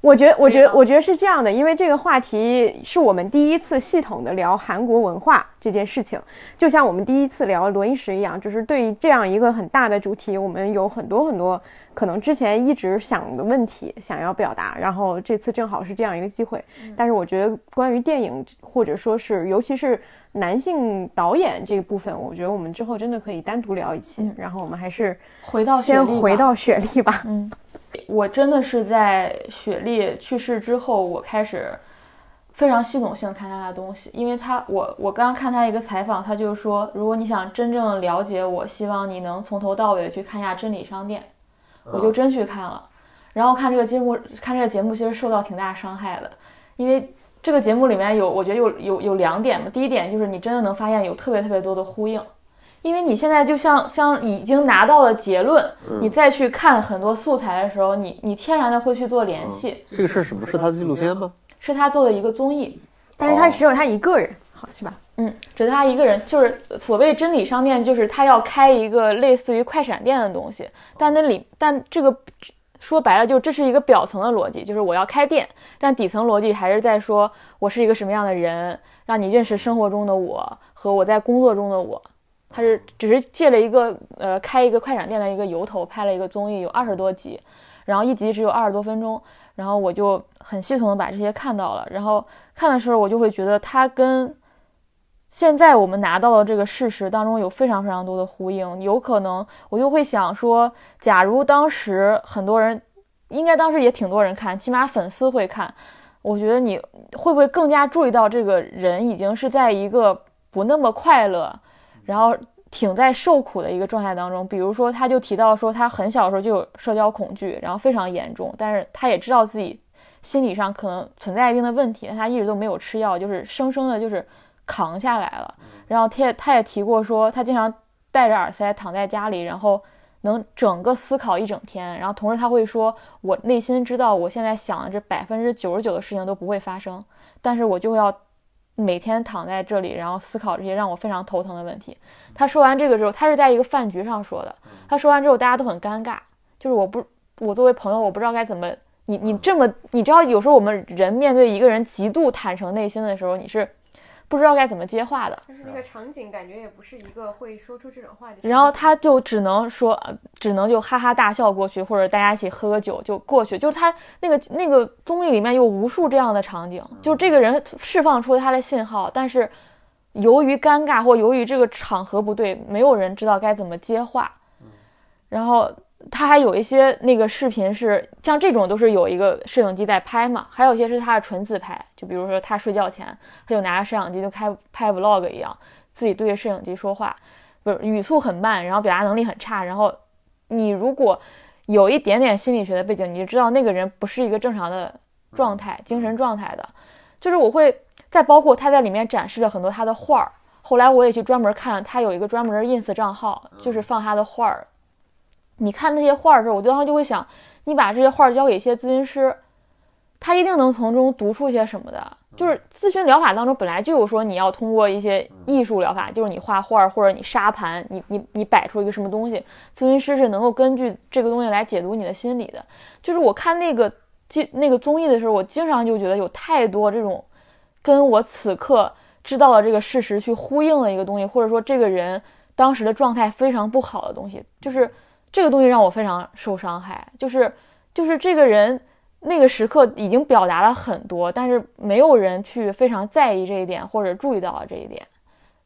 S2: 我觉得，我觉得，我觉得是这样的，因为这个话题是我们第一次系统的聊韩国文化这件事情，就像我们第一次聊罗伊石一样，就是对于这样一个很大的主题，我们有很多很多可能之前一直想的问题想要表达，然后这次正好是这样一个机会。但是我觉得关于电影或者说是尤其是。男性导演这一部分，我觉得我们之后真的可以单独聊一期。然后我们还是
S3: 回到
S2: 先回到雪莉吧。
S3: 嗯，我真的是在雪莉去世之后，我开始非常系统性看他的东西，因为他，我我刚看他一个采访，他就是说，如果你想真正了解我，希望你能从头到尾去看一下《真理商店》，我就真去看了。然后看这个节目，看这个节目其实受到挺大伤害的，因为。这个节目里面有，我觉得有有有两点嘛。第一点就是你真的能发现有特别特别多的呼应，因为你现在就像像已经拿到了结论，你再去看很多素材的时候，你你天然的会去做联系。
S4: 这个是什么？是他的纪录片吗？
S3: 是他做的一个综艺，
S2: 但是他只有他一个人，好是吧？
S3: 嗯，只他一个人，就是所谓真理商店，就是他要开一个类似于快闪店的东西，但那里但这个。说白了，就这是一个表层的逻辑，就是我要开店，但底层逻辑还是在说我是一个什么样的人，让你认识生活中的我和我在工作中的我。他是只是借了一个呃开一个快闪店的一个由头，拍了一个综艺，有二十多集，然后一集只有二十多分钟，然后我就很系统的把这些看到了，然后看的时候我就会觉得他跟。现在我们拿到的这个事实当中有非常非常多的呼应，有可能我就会想说，假如当时很多人，应该当时也挺多人看，起码粉丝会看，我觉得你会不会更加注意到这个人已经是在一个不那么快乐，然后挺在受苦的一个状态当中。比如说，他就提到说，他很小时候就有社交恐惧，然后非常严重，但是他也知道自己心理上可能存在一定的问题，但他一直都没有吃药，就是生生的，就是扛下来了。然后他也他也提过说，他经常戴着耳塞躺在家里，然后能整个思考一整天，然后同时他会说，我内心知道我现在想的这百分之九十九的事情都不会发生，但是我就要。每天躺在这里，然后思考这些让我非常头疼的问题。他说完这个之后，他是在一个饭局上说的。他说完之后，大家都很尴尬，就是我不，我作为朋友，我不知道该怎么。你你这么，你知道，有时候我们人面对一个人极度坦诚内心的时候，你是。不知道该怎么接话的，
S2: 但是那个场景感觉也不是一个会说出这种话的。
S3: 然后他就只能说，只能就哈哈大笑过去，或者大家一起喝个酒就过去。就是他那个那个综艺里面有无数这样的场景，就这个人释放出他的信号，但是由于尴尬或由于这个场合不对，没有人知道该怎么接话。然后。他还有一些那个视频是像这种，都是有一个摄影机在拍嘛。还有一些是他的纯自拍，就比如说他睡觉前，他就拿着摄像机就开拍 vlog 一样，自己对着摄影机说话，不是语速很慢，然后表达能力很差。然后你如果有一点点心理学的背景，你就知道那个人不是一个正常的状态，精神状态的。就是我会再包括他在里面展示了很多他的画儿，后来我也去专门看了，他有一个专门的 ins 账号，就是放他的画儿。你看那些画的时候，我当时就会想，你把这些画交给一些咨询师，他一定能从中读出些什么的。就是咨询疗法当中本来就有说你要通过一些艺术疗法，就是你画画或者你沙盘，你你你摆出一个什么东西，咨询师是能够根据这个东西来解读你的心理的。就是我看那个记那个综艺的时候，我经常就觉得有太多这种跟我此刻知道的这个事实去呼应的一个东西，或者说这个人当时的状态非常不好的东西，就是。这个东西让我非常受伤害，就是就是这个人那个时刻已经表达了很多，但是没有人去非常在意这一点或者注意到了这一点。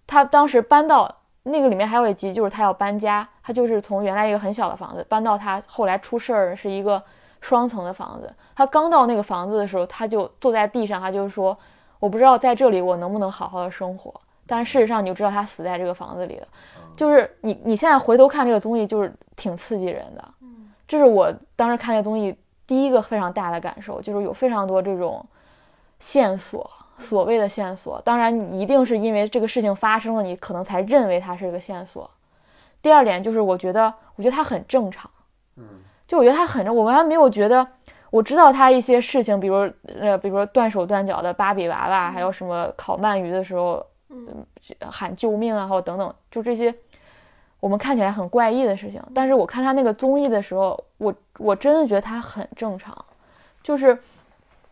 S3: 他当时搬到那个里面还有一集，就是他要搬家，他就是从原来一个很小的房子搬到他后来出事儿是一个双层的房子。他刚到那个房子的时候，他就坐在地上，他就说：“我不知道在这里我能不能好好的生活。”但事实上，你就知道他死在这个房子里了。就是你，你现在回头看这个综艺，就是挺刺激人的。嗯，这是我当时看这个综艺第一个非常大的感受，就是有非常多这种线索，所谓的线索。当然，你一定是因为这个事情发生了，你可能才认为它是一个线索。第二点就是，我觉得，我觉得它很正常。嗯，就我觉得它很正，我完全没有觉得，我知道他一些事情，比如呃，比如说断手断脚的芭比娃娃，还有什么烤鳗鱼的时候，嗯，喊救命啊，或等等，就这些。我们看起来很怪异的事情，但是我看他那个综艺的时候，我我真的觉得他很正常，就是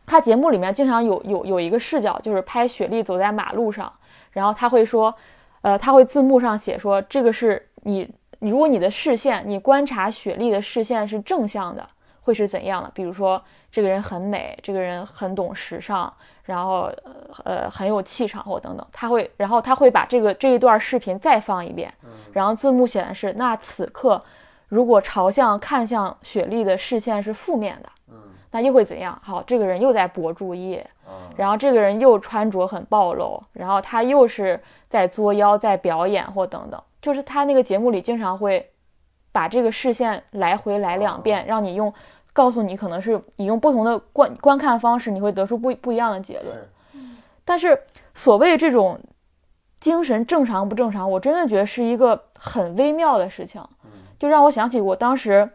S3: 他节目里面经常有有有一个视角，就是拍雪莉走在马路上，然后他会说，呃，他会字幕上写说这个是你，如果你的视线，你观察雪莉的视线是正向的，会是怎样的？比如说这个人很美，这个人很懂时尚。然后，呃，很有气场或等等，他会，然后他会把这个这一段视频再放一遍，然后字幕显示，那此刻如果朝向看向雪莉的视线是负面的，那又会怎样？好，这个人又在博注意，然后这个人又穿着很暴露，然后他又是在作妖，在表演或等等，就是他那个节目里经常会把这个视线来回来两遍，让你用。告诉你，可能是你用不同的观观看方式，你会得出不不一样的结论。但是所谓这种精神正常不正常，我真的觉得是一个很微妙的事情。就让我想起我当时，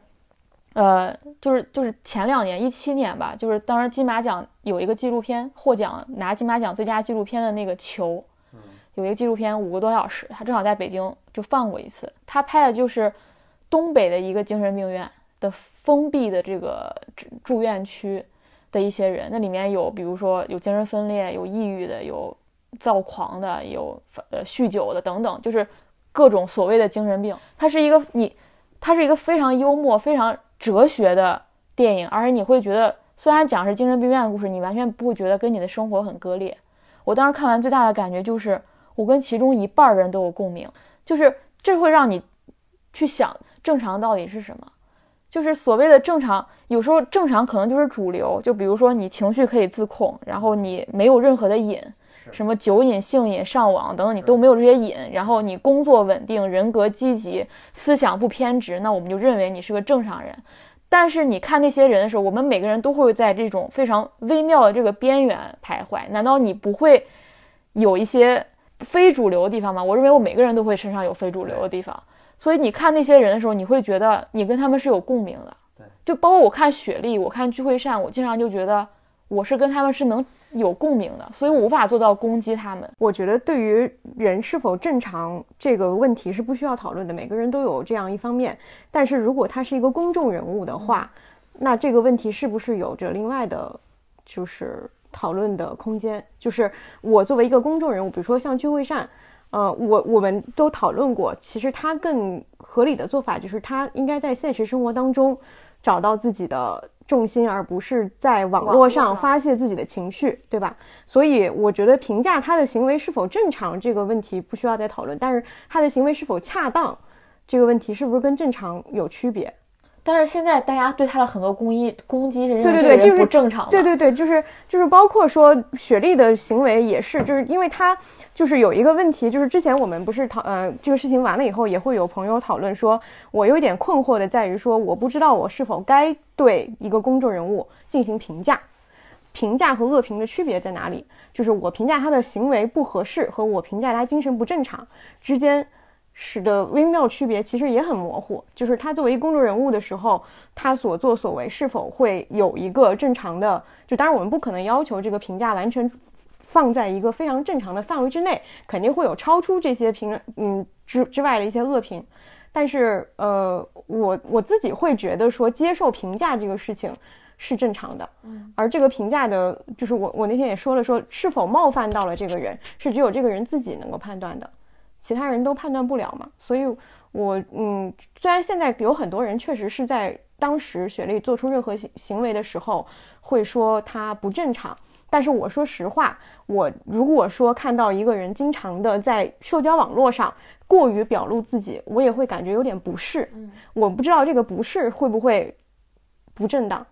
S3: 呃，就是就是前两年一七年吧，就是当时金马奖有一个纪录片获奖拿金马奖最佳纪录片的那个球，有一个纪录片五个多小时，他正好在北京就放过一次。他拍的就是东北的一个精神病院。的封闭的这个住院区的一些人，那里面有，比如说有精神分裂、有抑郁的、有躁狂的、有呃酗酒的等等，就是各种所谓的精神病。它是一个你，它是一个非常幽默、非常哲学的电影，而且你会觉得，虽然讲是精神病院的故事，你完全不会觉得跟你的生活很割裂。我当时看完最大的感觉就是，我跟其中一半人都有共鸣，就是这会让你去想正常到底是什么。就是所谓的正常，有时候正常可能就是主流。就比如说你情绪可以自控，然后你没有任何的瘾，什么酒瘾、性瘾、上网等等，你都没有这些瘾，然后你工作稳定，人格积极，思想不偏执，那我们就认为你是个正常人。但是你看那些人的时候，我们每个人都会在这种非常微妙的这个边缘徘徊。难道你不会有一些非主流的地方吗？我认为我每个人都会身上有非主流的地方。所以你看那些人的时候，你会觉得你跟他们是有共鸣的。
S4: 对，
S3: 就包括我看雪莉，我看聚会善，我经常就觉得我是跟他们是能有共鸣的，所以我无法做到攻击他们。
S2: 我觉得对于人是否正常这个问题是不需要讨论的，每个人都有这样一方面。但是如果他是一个公众人物的话，那这个问题是不是有着另外的，就是讨论的空间？就是我作为一个公众人物，比如说像聚会善。呃，我我们都讨论过，其实他更合理的做法就是他应该在现实生活当中找到自己的重心，而不是在网络上发泄自己的情绪，对吧？所以我觉得评价他的行为是否正常这个问题不需要再讨论，但是他的行为是否恰当这个问题是不是跟正常有区别？
S3: 但是现在大家对他的很多攻击攻击是
S2: 对对对，就是
S3: 不正常。
S2: 对对对，就是就是包括说雪莉的行为也是，就是因为他。就是有一个问题，就是之前我们不是讨呃这个事情完了以后，也会有朋友讨论说，我有点困惑的在于说，我不知道我是否该对一个公众人物进行评价，评价和恶评的区别在哪里？就是我评价他的行为不合适和我评价他精神不正常之间，使得微妙区别其实也很模糊。就是他作为公众人物的时候，他所作所为是否会有一个正常的？就当然我们不可能要求这个评价完全。放在一个非常正常的范围之内，肯定会有超出这些评嗯之之外的一些恶评，但是呃，我我自己会觉得说接受评价这个事情是正常的，嗯，而这个评价的，就是我我那天也说了，说是否冒犯到了这个人，是只有这个人自己能够判断的，其他人都判断不了嘛，所以，我嗯，虽然现在有很多人确实是在当时雪莉做出任何行行为的时候会说她不正常。但是我说实话，我如果说看到一个人经常的在社交网络上过于表露自己，我也会感觉有点不适。嗯，我不知道这个不适会不会不正当？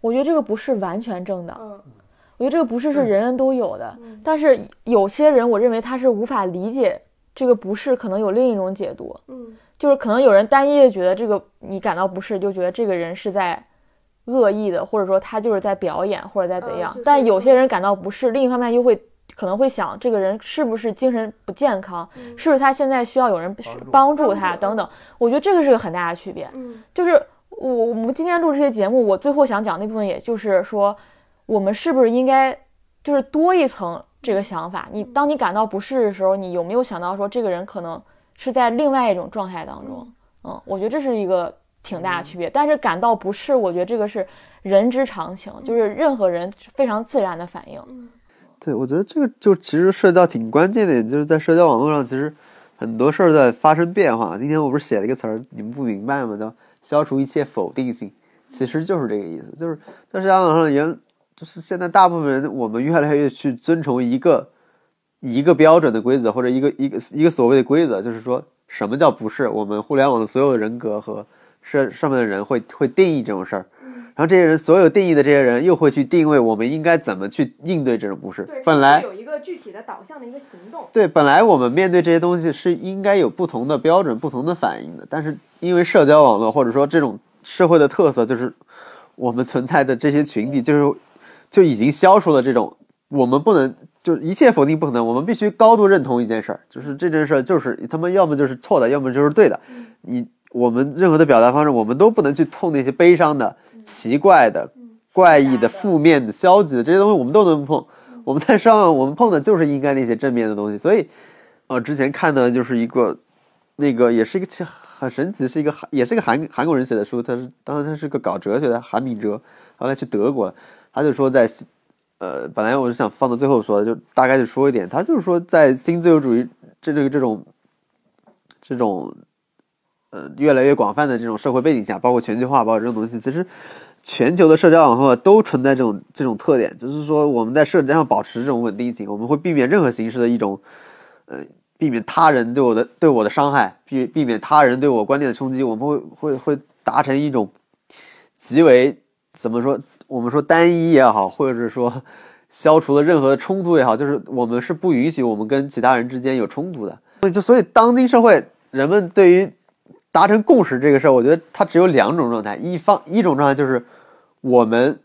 S3: 我觉得这个不是完全正当。嗯，我觉得这个不是是人人都有的。嗯，但是有些人，我认为他是无法理解这个不适，可能有另一种解读。嗯，就是可能有人单一的觉得这个你感到不适，就觉得这个人是在。恶意的，或者说他就是在表演，或者在怎样。但有些人感到不适，另一方面又会可能会想，这个人是不是精神不健康？是不是他现在需要有人帮助他？等等。我觉得这个是个很大的区别。嗯，就是我我们今天录这些节目，我最后想讲那部分，也就是说，我们是不是应该就是多一层这个想法？你当你感到不适的时候，你有没有想到说，这个人可能是在另外一种状态当中？嗯，我觉得这是一个。挺大的区别，但是感到不适，我觉得这个是人之常情，就是任何人非常自然的反应。
S4: 对，我觉得这个就其实涉及到挺关键的，就是在社交网络上，其实很多事儿在发生变化。今天我不是写了一个词儿，你们不明白吗？叫消除一切否定性，其实就是这个意思。就是在社交网络上，原就是现在大部分人，我们越来越去遵从一个一个标准的规则，或者一个一个一个所谓的规则，就是说什么叫不是？我们互联网的所有人格和社上面的人会会定义这种事儿，然后这些人所有定义的这些人又会去定位我们应该怎么去应对这种不是。本来
S2: 有一个具体的导向的一个行动。
S4: 对，本来我们面对这些东西是应该有不同的标准、不同的反应的，但是因为社交网络或者说这种社会的特色，就是我们存在的这些群体，就是就已经消除了这种我们不能就一切否定不可能，我们必须高度认同一件事儿，就是这件事儿就是他们要么就是错的，要么就是对的，你。我们任何的表达方式，我们都不能去碰那些悲伤的、奇怪的、怪异的、负面的、消极的这些东西，我们都能碰。我们在上，我们碰的就是应该那些正面的东西。所以，呃，之前看的就是一个，那个也是一个很神奇，是一个韩，也是一个韩韩国人写的书。他是当然他是个搞哲学的韩敏哲，后来去德国，他就说在，呃，本来我是想放到最后说的，就大概就说一点，他就是说在新自由主义这这个这种，这种。呃，越来越广泛的这种社会背景下，包括全球化，包括这种东西，其实全球的社交网络都存在这种这种特点，就是说我们在社交上保持这种稳定性，我们会避免任何形式的一种，呃，避免他人对我的对我的伤害，避避免他人对我观念的冲击，我们会会会达成一种极为怎么说，我们说单一也好，或者是说消除了任何的冲突也好，就是我们是不允许我们跟其他人之间有冲突的。所以就所以当今社会人们对于达成共识这个事儿，我觉得它只有两种状态，一方一种状态就是我们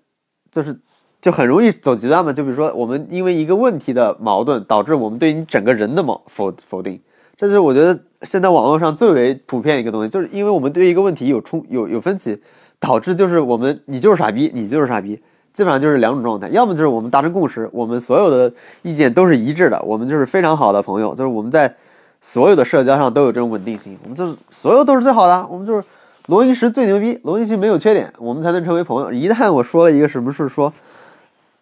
S4: 就是就很容易走极端嘛，就比如说我们因为一个问题的矛盾，导致我们对你整个人的矛否否定，这就是我觉得现在网络上最为普遍一个东西，就是因为我们对一个问题有冲有有分歧，导致就是我们你就是傻逼，你就是傻逼。基本上就是两种状态，要么就是我们达成共识，我们所有的意见都是一致的，我们就是非常好的朋友，就是我们在所有的社交上都有这种稳定性，我们就是所有都是最好的，我们就是罗云石最牛逼，罗云石没有缺点，我们才能成为朋友。一旦我说了一个什么事，说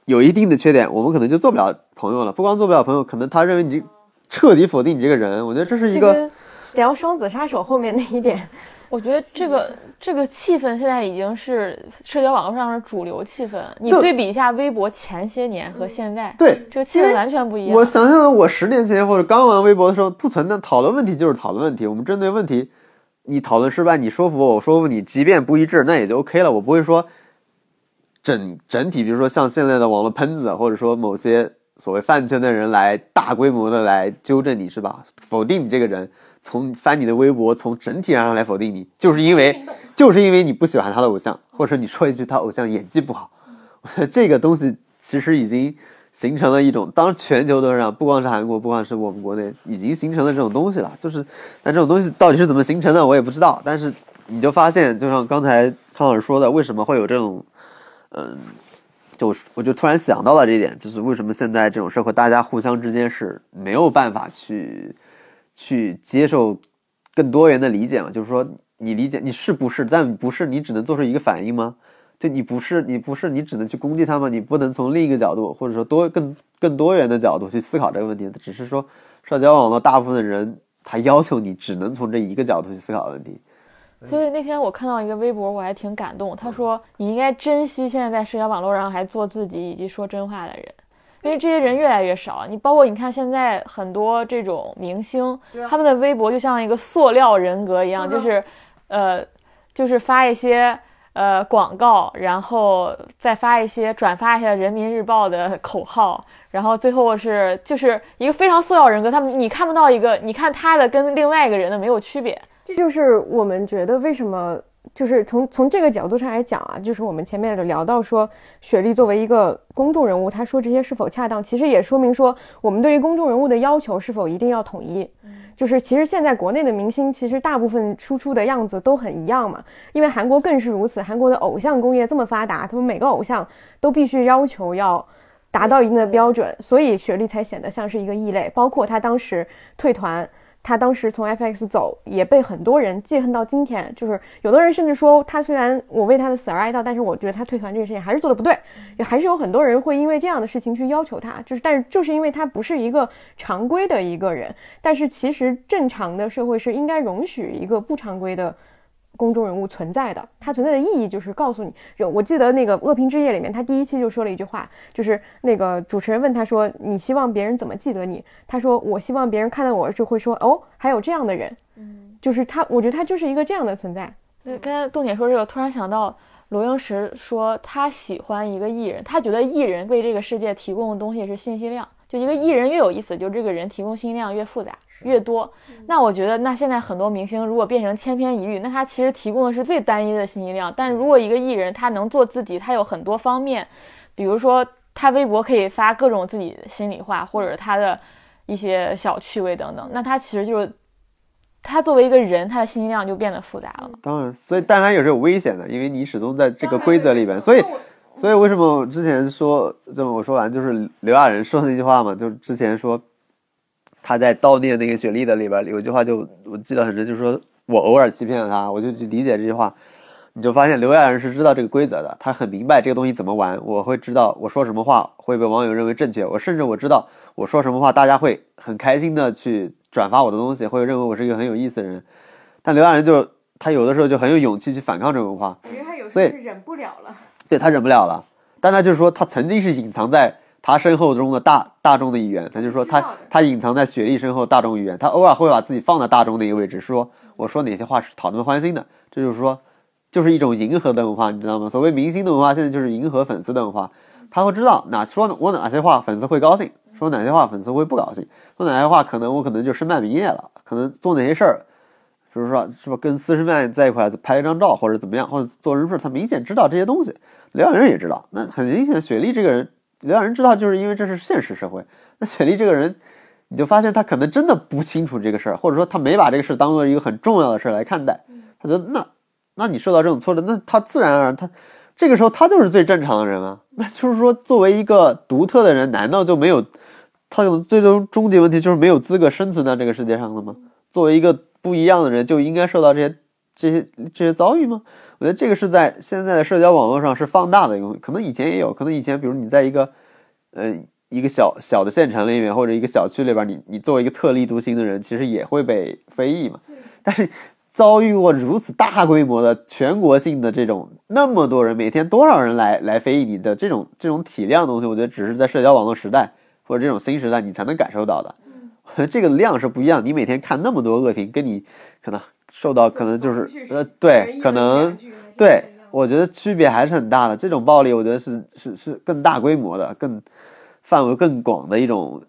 S4: 有一定的缺点，我们可能就做不了朋友了。不光做不了朋友，可能他认为你彻底否定你这个人。我觉得这是一个
S2: 聊双子杀手后面那一点。
S3: 我觉得这个这个气氛现在已经是社交网络上的主流气氛。你对比一下微博前些年和现在，
S4: 对
S3: 这个气氛完全不一样。
S4: 我想象我十年前或者刚玩微博的时候，不存在讨论问题就是讨论问题，我们针对问题，你讨论失败，你说服我，我说服你，即便不一致，那也就 OK 了。我不会说整整体，比如说像现在的网络喷子，或者说某些所谓饭圈的人来大规模的来纠正你，是吧？否定你这个人。从翻你的微博，从整体上来否定你，就是因为，就是因为你不喜欢他的偶像，或者说你说一句他偶像演技不好，这个东西其实已经形成了一种，当全球都是这样，不光是韩国，不光是我们国内，已经形成了这种东西了。就是，但这种东西到底是怎么形成的，我也不知道。但是你就发现，就像刚才康老师说的，为什么会有这种，嗯，就我就突然想到了这一点，就是为什么现在这种社会，大家互相之间是没有办法去。去接受更多元的理解嘛？就是说，你理解你是不是，但不是你只能做出一个反应吗？就你不是，你不是，你只能去攻击他吗？你不能从另一个角度，或者说多更更多元的角度去思考这个问题。只是说，社交网络大部分的人他要求你只能从这一个角度去思考问题。
S3: 所以那天我看到一个微博，我还挺感动。他说：“你应该珍惜现在在社交网络上还做自己以及说真话的人。”因为这些人越来越少，你包括你看现在很多这种明星，他们的微博就像一个塑料人格一样，就是，呃，就是发一些呃广告，然后再发一些转发一下人民日报的口号，然后最后是就是一个非常塑料人格，他们你看不到一个，你看他的跟另外一个人的没有区别，
S2: 这就是我们觉得为什么。就是从从这个角度上来讲啊，就是我们前面聊到说，雪莉作为一个公众人物，她说这些是否恰当，其实也说明说我们对于公众人物的要求是否一定要统一。就是其实现在国内的明星，其实大部分输出的样子都很一样嘛，因为韩国更是如此，韩国的偶像工业这么发达，他们每个偶像都必须要求要达到一定的标准，所以雪莉才显得像是一个异类。包括她当时退团。他当时从 FX 走，也被很多人记恨到今天。就是有的人甚至说，他虽然我为他的死而哀悼，但是我觉得他退团这个事情还是做的不对。也还是有很多人会因为这样的事情去要求他。就是，但是就是因为他不是一个常规的一个人。但是其实正常的社会是应该容许一个不常规的。公众人物存在的，它存在的意义就是告诉你。我记得那个《恶评之夜》里面，他第一期就说了一句话，就是那个主持人问他说：“你希望别人怎么记得你？”他说：“我希望别人看到我就会说，哦，还有这样的人。”嗯，就是他，我觉得他就是一个这样的存在。
S3: 那，刚才杜姐说这个，突然想到罗英石说他喜欢一个艺人，他觉得艺人为这个世界提供的东西是信息量。就一个艺人越有意思，就这个人提供信息量越复杂。越多，那我觉得，那现在很多明星如果变成千篇一律，那他其实提供的是最单一的信息量。但如果一个艺人他能做自己，他有很多方面，比如说他微博可以发各种自己的心里话，或者他的一些小趣味等等，那他其实就是他作为一个人，他的信息量就变得复杂了。
S4: 当然，所以但他也是有危险的，因为你始终在这个规则里边。所以，所以为什么之前说这么我说完就是刘亚仁说的那句话嘛，就是之前说。他在悼念那个雪莉的里边有句话，就我记得很深，就是说我偶尔欺骗了他，我就去理解这句话，你就发现刘亚仁是知道这个规则的，他很明白这个东西怎么玩，我会知道我说什么话会被网友认为正确，我甚至我知道我说什么话大家会很开心的去转发我的东西，会认为我是一个很有意思的人，但刘亚仁就他有的时候就很有勇气去反抗这种文化，
S2: 因为他有时候是忍不了了，
S4: 对他忍不了了，但他就是说他曾经是隐藏在。他身后中的大大众的一员，他就说他他隐藏在雪莉身后大众一员，他偶尔会把自己放在大众的一个位置，说我说哪些话是讨他们欢心的，这就是说，就是一种迎合的文化，你知道吗？所谓明星的文化，现在就是迎合粉丝的文化。他会知道哪说我哪些话粉丝会高兴，说哪些话粉丝会不高兴，说哪些话可能我可能就身败名裂了，可能做哪些事儿，就是说是吧，跟私生曼在一块拍一张照或者怎么样，或者做人事，他明显知道这些东西。刘亚仁也知道，那很明显，雪莉这个人，刘亚仁知道，就是因为这是现实社会。那雪莉这个人，你就发现他可能真的不清楚这个事儿，或者说他没把这个事当做一个很重要的事儿来看待。他觉得那，那你受到这种挫折，那他自然而然，他这个时候他就是最正常的人了。那就是说，作为一个独特的人，难道就没有他可能最终终极问题就是没有资格生存在这个世界上了吗？作为一个不一样的人，就应该受到这些这些这些遭遇吗？我觉得这个是在现在的社交网络上是放大的一个，可能以前也有可能以前，比如你在一个，呃，一个小小的县城里面或者一个小区里边，你你作为一个特立独行的人，其实也会被非议嘛。但是遭遇过如此大规模的全国性的这种那么多人，每天多少人来来非议你的这种这种体量的东西，我觉得只是在社交网络时代或者这种新时代你才能感受到的。这个量是不一样，你每天看那么多恶评，跟你可能。受到可能就是呃对，可能对，我觉得区别还是很大的。这种暴力，我觉得是是是更大规模的、更范围更广的一种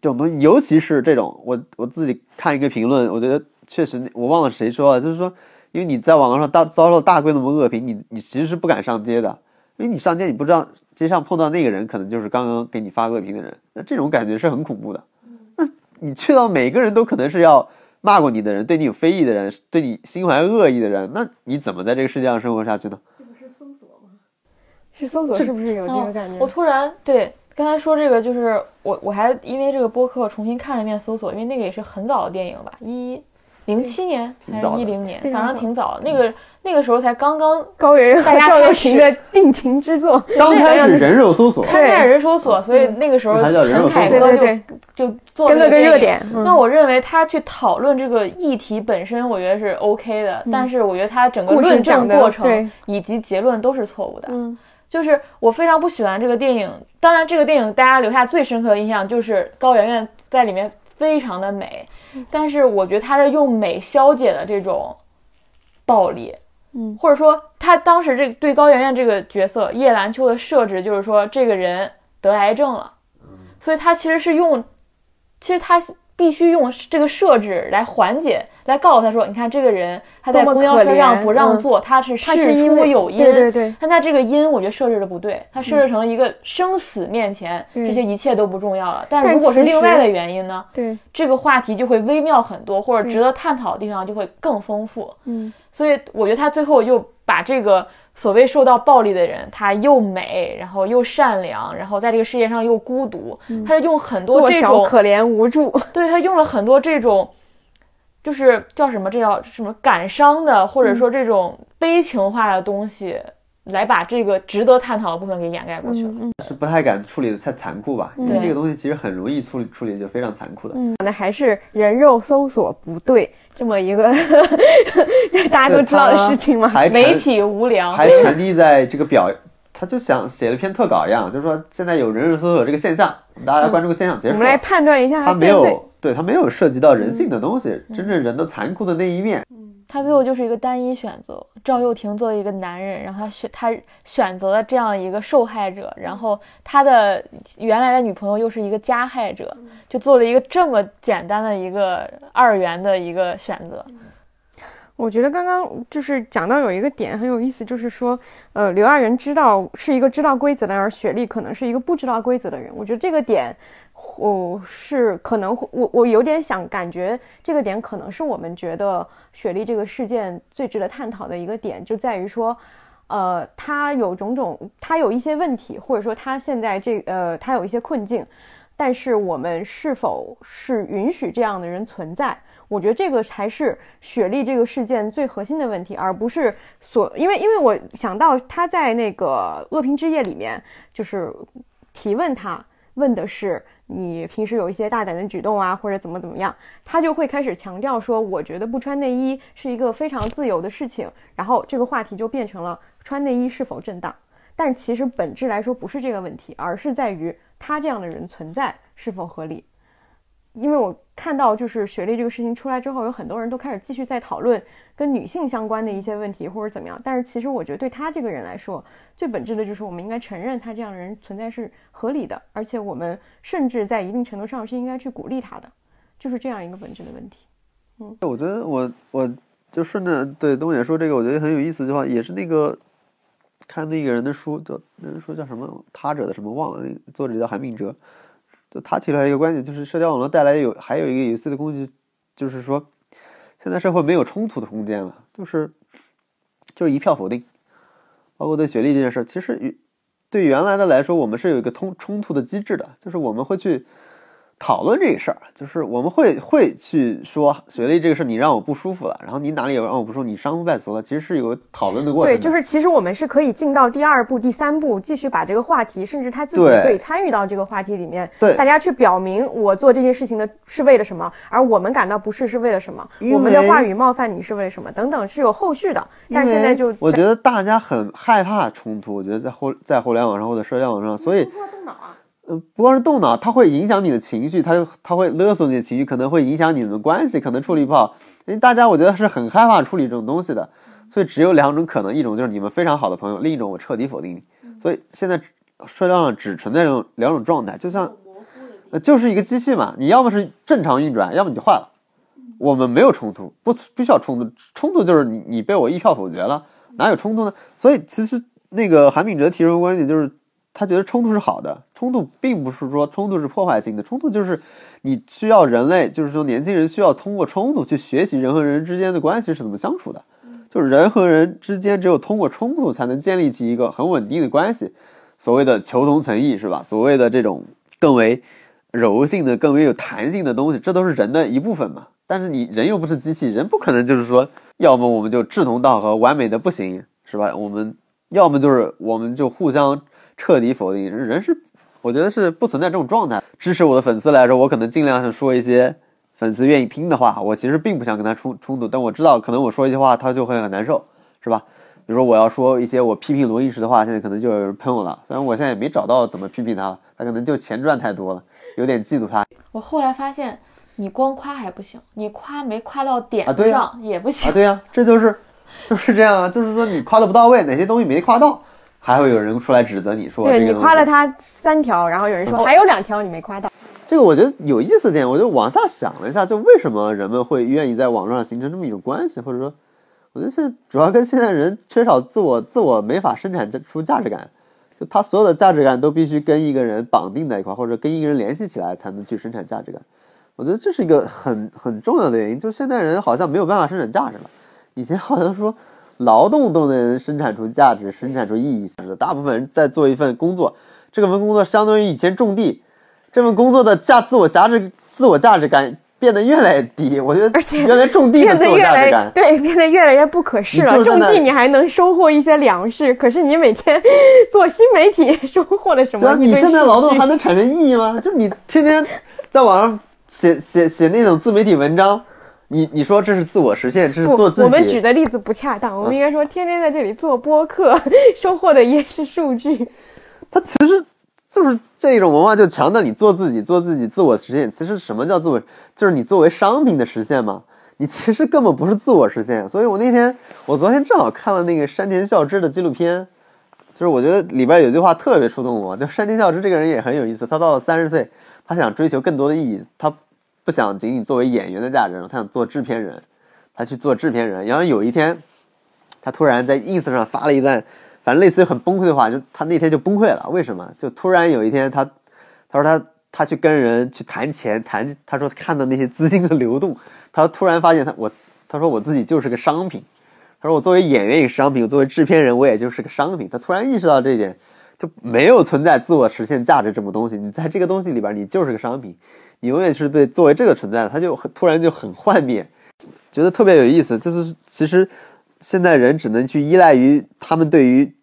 S4: 这种东西。尤其是这种，我我自己看一个评论，我觉得确实我忘了谁说了，就是说，因为你在网络上大遭受大规模恶评，你你其实是不敢上街的，因为你上街你不知道街上碰到那个人可能就是刚刚给你发恶评的人，那这种感觉是很恐怖的。那你去到每个人都可能是要。骂过你的人，对你有非议的人，对你心怀恶意的人，那你怎么在这个世界上生活下去呢？
S2: 这不是搜索吗？是搜索，是不是有这个感觉？
S3: 我突然对刚才说这个，就是我我还因为这个播客重新看了一遍搜索，因为那个也是很早的电影吧，一。零七年还是一零年，反正挺早。那个那个时候才刚刚
S2: 高圆圆和赵又廷的定情之作，
S4: 刚开始人肉搜索，
S3: 刚开始人搜索，所以那个时候陈凯歌就就做
S2: 了个热点。
S3: 那我认为他去讨论这个议题本身，我觉得是 OK 的，但是我觉得他整个论证过程以及结论都是错误的。
S2: 嗯，
S3: 就是我非常不喜欢这个电影。当然，这个电影大家留下最深刻的印象就是高圆圆在里面。非常的美，但是我觉得他是用美消解了这种暴力，
S2: 嗯，
S3: 或者说他当时这对高圆圆这个角色叶兰秋的设置就是说这个人得癌症了，所以他其实是用，其实他。必须用这个设置来缓解，来告诉他说：“你看这个人他在公交车上不让座，他是事出有因。
S2: 对对对，
S3: 但他这个因我觉得设置的不对，他设置成一个生死面前这些一切都不重要了。但如果是另外的原因呢？
S2: 对，
S3: 这个话题就会微妙很多，或者值得探讨的地方就会更丰富。
S2: 嗯，
S3: 所以我觉得他最后又把这个。所谓受到暴力的人，他又美，然后又善良，然后在这个世界上又孤独。他是用很多这种
S2: 可怜无助，
S3: 对他用了很多这种，就是叫什么？这叫什么感伤的，或者说这种悲情化的东西，来把这个值得探讨的部分给掩盖过去了。
S4: 是不太敢处理的太残酷吧？因为这个东西其实很容易处理，处理就非常残酷的。
S2: 嗯，那还是人肉搜索不对。这么一个 大家都知道的事情吗？
S3: 媒体无聊，
S4: 还传递在这个表，他就想写了篇特稿一样，就是说现在有人肉搜索这个现象，大家来关注个现象结束。
S2: 我们来判断一下，
S4: 他没有对他没有涉及到人性的东西，真正人的残酷的那一面。
S3: 他最后就是一个单一选择，赵又廷作为一个男人，然后他选他选择了这样一个受害者，然后他的原来的女朋友又是一个加害者，就做了一个这么简单的一个二元的一个选择。
S2: 我觉得刚刚就是讲到有一个点很有意思，就是说，呃，刘亚仁知道是一个知道规则的，而雪莉可能是一个不知道规则的人。我觉得这个点。我是可能我我有点想感觉这个点可能是我们觉得雪莉这个事件最值得探讨的一个点，就在于说，呃，他有种种，他有一些问题，或者说他现在这呃，他有一些困境，但是我们是否是允许这样的人存在？我觉得这个才是雪莉这个事件最核心的问题，而不是所因为因为我想到他在那个恶评之夜里面就是提问他问的是。你平时有一些大胆的举动啊，或者怎么怎么样，他就会开始强调说，我觉得不穿内衣是一个非常自由的事情。然后这个话题就变成了穿内衣是否正当。但其实本质来说不是这个问题，而是在于他这样的人存在是否合理。因为我看到就是学历这个事情出来之后，有很多人都开始继续在讨论跟女性相关的一些问题或者怎么样。但是其实我觉得对他这个人来说，最本质的就是我们应该承认他这样的人存在是合理的，而且我们甚至在一定程度上是应该去鼓励他的，就是这样一个本质的问题。
S4: 嗯我觉得我我就顺着对东野说这个，我觉得很有意思的话，也是那个看那个人的书，叫那人书叫什么？他者的什么忘了？那个作者叫韩明哲，他提出来一个观点，就是社交网络带来有还有一个有趣的工具，就是说现在社会没有冲突的空间了，就是就是一票否定，包括对学历这件事，其实与对原来的来说，我们是有一个通冲突的机制的，就是我们会去。讨论这个事儿，就是我们会会去说学历这个事儿，你让我不舒服了，然后你哪里有让我不舒服，你伤风败俗了，其实是有讨论的过程。
S2: 对，就是其实我们是可以进到第二步、第三步，继续把这个话题，甚至他自己可以参与到这个话题里面。
S4: 对，
S2: 大家去表明我做这件事情的是为了什么，而我们感到不适是为了什么，我们的话语冒犯你是为了什么，等等是有后续的。但是现在就
S4: 我觉得大家很害怕冲突，我觉得在互在互联网上或者社交网上，所以
S2: 动脑啊。
S4: 呃，不光是动脑，它会影响你的情绪，它它会勒索你的情绪，可能会影响你们关系，可能处理不好。因为大家我觉得是很害怕处理这种东西的，所以只有两种可能，一种就是你们非常好的朋友，另一种我彻底否定你。所以现在社交上只存在这种两种状态，就像呃就是一个机器嘛，你要么是正常运转，要么你就坏了。我们没有冲突，不必须要冲突，冲突就是你你被我一票否决了，哪有冲突呢？所以其实那个韩炳哲提出的观点就是。他觉得冲突是好的，冲突并不是说冲突是破坏性的，冲突就是你需要人类，就是说年轻人需要通过冲突去学习人和人之间的关系是怎么相处的，就是人和人之间只有通过冲突才能建立起一个很稳定的关系，所谓的求同存异是吧？所谓的这种更为柔性的、更为有弹性的东西，这都是人的一部分嘛。但是你人又不是机器人，不可能就是说，要么我们就志同道合，完美的不行是吧？我们要么就是我们就互相。彻底否定人是，我觉得是不存在这种状态。支持我的粉丝来说，我可能尽量是说一些粉丝愿意听的话。我其实并不想跟他冲冲突，但我知道可能我说一些话他就会很难受，是吧？比如说我要说一些我批评罗伊什的话，现在可能就有人喷我了。虽然我现在也没找到怎么批评他，他可能就钱赚太多了，有点嫉妒他。
S3: 我后来发现，你光夸还不行，你夸没夸到点
S4: 子
S3: 上也不行。
S4: 啊，对呀，这就是就是这样啊，就是说你夸的不到位，哪些东西没夸到。还会有人出来指责你说，
S2: 对你夸了他三条，然后有人说还有两条你没夸到。
S4: 这个我觉得有意思点，我就往下想了一下，就为什么人们会愿意在网络上形成这么一种关系，或者说，我觉得现在主要跟现在人缺少自我，自我没法生产出价值感，就他所有的价值感都必须跟一个人绑定在一块，或者跟一个人联系起来才能去生产价值感。我觉得这是一个很很重要的原因，就是现在人好像没有办法生产价值了，以前好像说。劳动都能生产出价值，生产出意义。大部分人在做一份工作，这份工作相当于以前种地，这份工作的价自我价值、自我价值感变得越来越低。我觉得，
S2: 而且
S4: 原来种地的自我价值感，
S2: 对，变得越来越不可视了。种地你还能收获一些粮食，可是你每天做新媒体，收获了什么？
S4: 你现在劳动还能产生意义吗？就你天天在网上写写写那种自媒体文章。你你说这是自我实现，这是做自己。
S2: 我们举的例子不恰当，我们应该说天天在这里做播客，收获的也是数据。
S4: 它其实就是这种文化，就强调你做自己，做自己，自我实现。其实什么叫自我？就是你作为商品的实现嘛。你其实根本不是自我实现。所以我那天，我昨天正好看了那个山田孝之的纪录片，就是我觉得里边有句话特别触动我。就山田孝之这个人也很有意思，他到了三十岁，他想追求更多的意义，他。不想仅仅作为演员的价值，他想做制片人，他去做制片人。然后有一天，他突然在 ins 上发了一段，反正类似于很崩溃的话，就他那天就崩溃了。为什么？就突然有一天，他他说他他去跟人去谈钱，谈他说看到那些资金的流动，他突然发现他我他说我自己就是个商品，他说我作为演员也是商品，我作为制片人我也就是个商品。他突然意识到这一点，就没有存在自我实现价值这么东西，你在这个东西里边你就是个商品。你永远是被作为这个存在的，他就突然就很幻灭，觉得特别有意思。就是其实现在人只能去依赖于他们对于，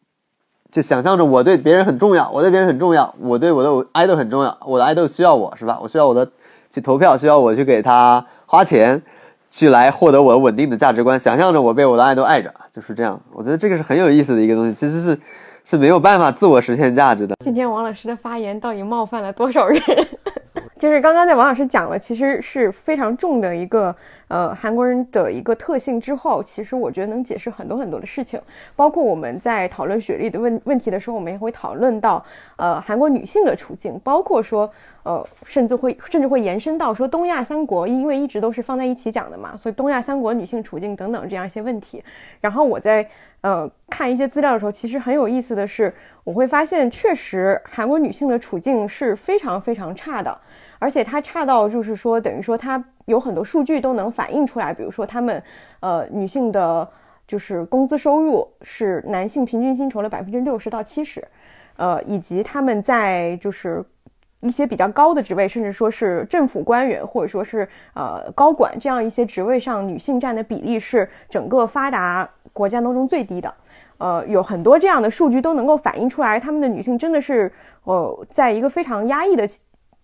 S4: 就想象着我对别人很重要，我对别人很重要，我对我的 idol 很重要，我的 idol 需要我是吧？我需要我的去投票，需要我去给他花钱，去来获得我稳定的价值观。想象着我被我的 idol 爱着，就是这样。我觉得这个是很有意思的一个东西。其实是是没有办法自我实现价值的。
S2: 今天王老师的发言到底冒犯了多少人？就是刚刚在王老师讲了，其实是非常重的一个呃韩国人的一个特性之后，其实我觉得能解释很多很多的事情，包括我们在讨论学历的问问题的时候，我们也会讨论到呃韩国女性的处境，包括说呃甚至会甚至会延伸到说东亚三国，因为一直都是放在一起讲的嘛，所以东亚三国女性处境等等这样一些问题。然后我在呃看一些资料的时候，其实很有意思的是，我会发现确实韩国女性的处境是非常非常差的。而且它差到就是说，等于说它有很多数据都能反映出来，比如说他们，呃，女性的就是工资收入是男性平均薪酬的百分之六十到七十，呃，以及他们在就是一些比较高的职位，甚至说是政府官员或者说是呃高管这样一些职位上，女性占的比例是整个发达国家当中最低的，呃，有很多这样的数据都能够反映出来，他们的女性真的是呃在一个非常压抑的。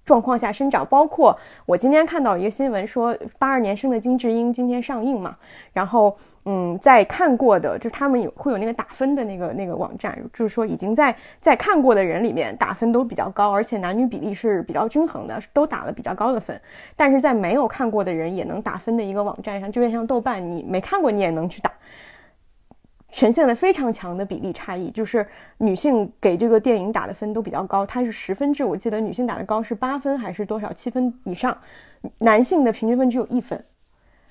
S2: 状况下生长，包括我今天看到一个新闻说，八二年生的金智英今天上映嘛，然后嗯，在看过的，就是他们有会有那个打分的那个那个网站，就是说已经在在看过的人里面打分都比较高，而且男女比例是比较均衡的，都打了比较高的分。但是在没有看过的人也能打分的一个网站上，就像豆瓣，你没看过你也能去打。呈现了非常强的比例差异，就是女性给这个电影打的分都比较高，它是十分制，我记得女性打的高是八分还是多少七分以上，男性的平均分只有一分。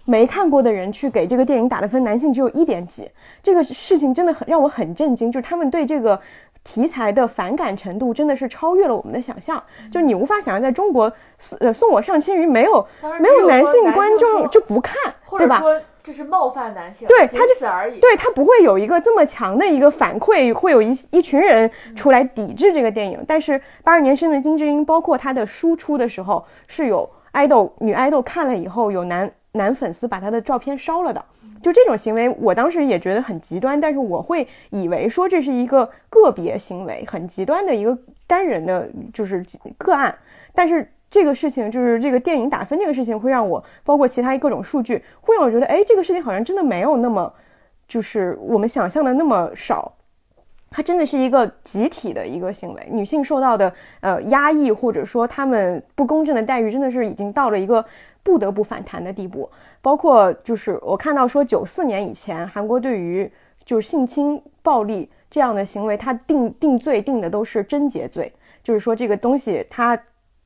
S2: 没看过的人去给这个电影打的分，男性只有一点几，这个事情真的很让我很震惊，就是他们对这个题材的反感程度真的是超越了我们的想象，就你无法想象在中国，呃，送我上千鱼没有没有男性观众就不看，对吧？
S3: 就是冒犯男性，
S2: 对，他
S3: 就此而已。
S2: 对他不会有一个这么强的一个反馈，会有一一群人出来抵制这个电影。但是八二年生的金智英，包括他的输出的时候，是有爱豆女爱豆看了以后，有男男粉丝把他的照片烧了的。就这种行为，我当时也觉得很极端，但是我会以为说这是一个个别行为，很极端的一个单人的，就是个案。但是。这个事情就是这个电影打分这个事情，会让我包括其他各种数据，会让我觉得，哎，这个事情好像真的没有那么，就是我们想象的那么少，它真的是一个集体的一个行为，女性受到的呃压抑或者说她们不公正的待遇，真的是已经到了一个不得不反弹的地步。包括就是我看到说，九四年以前，韩国对于就是性侵暴力这样的行为，它定定罪定的都是贞洁罪，就是说这个东西它。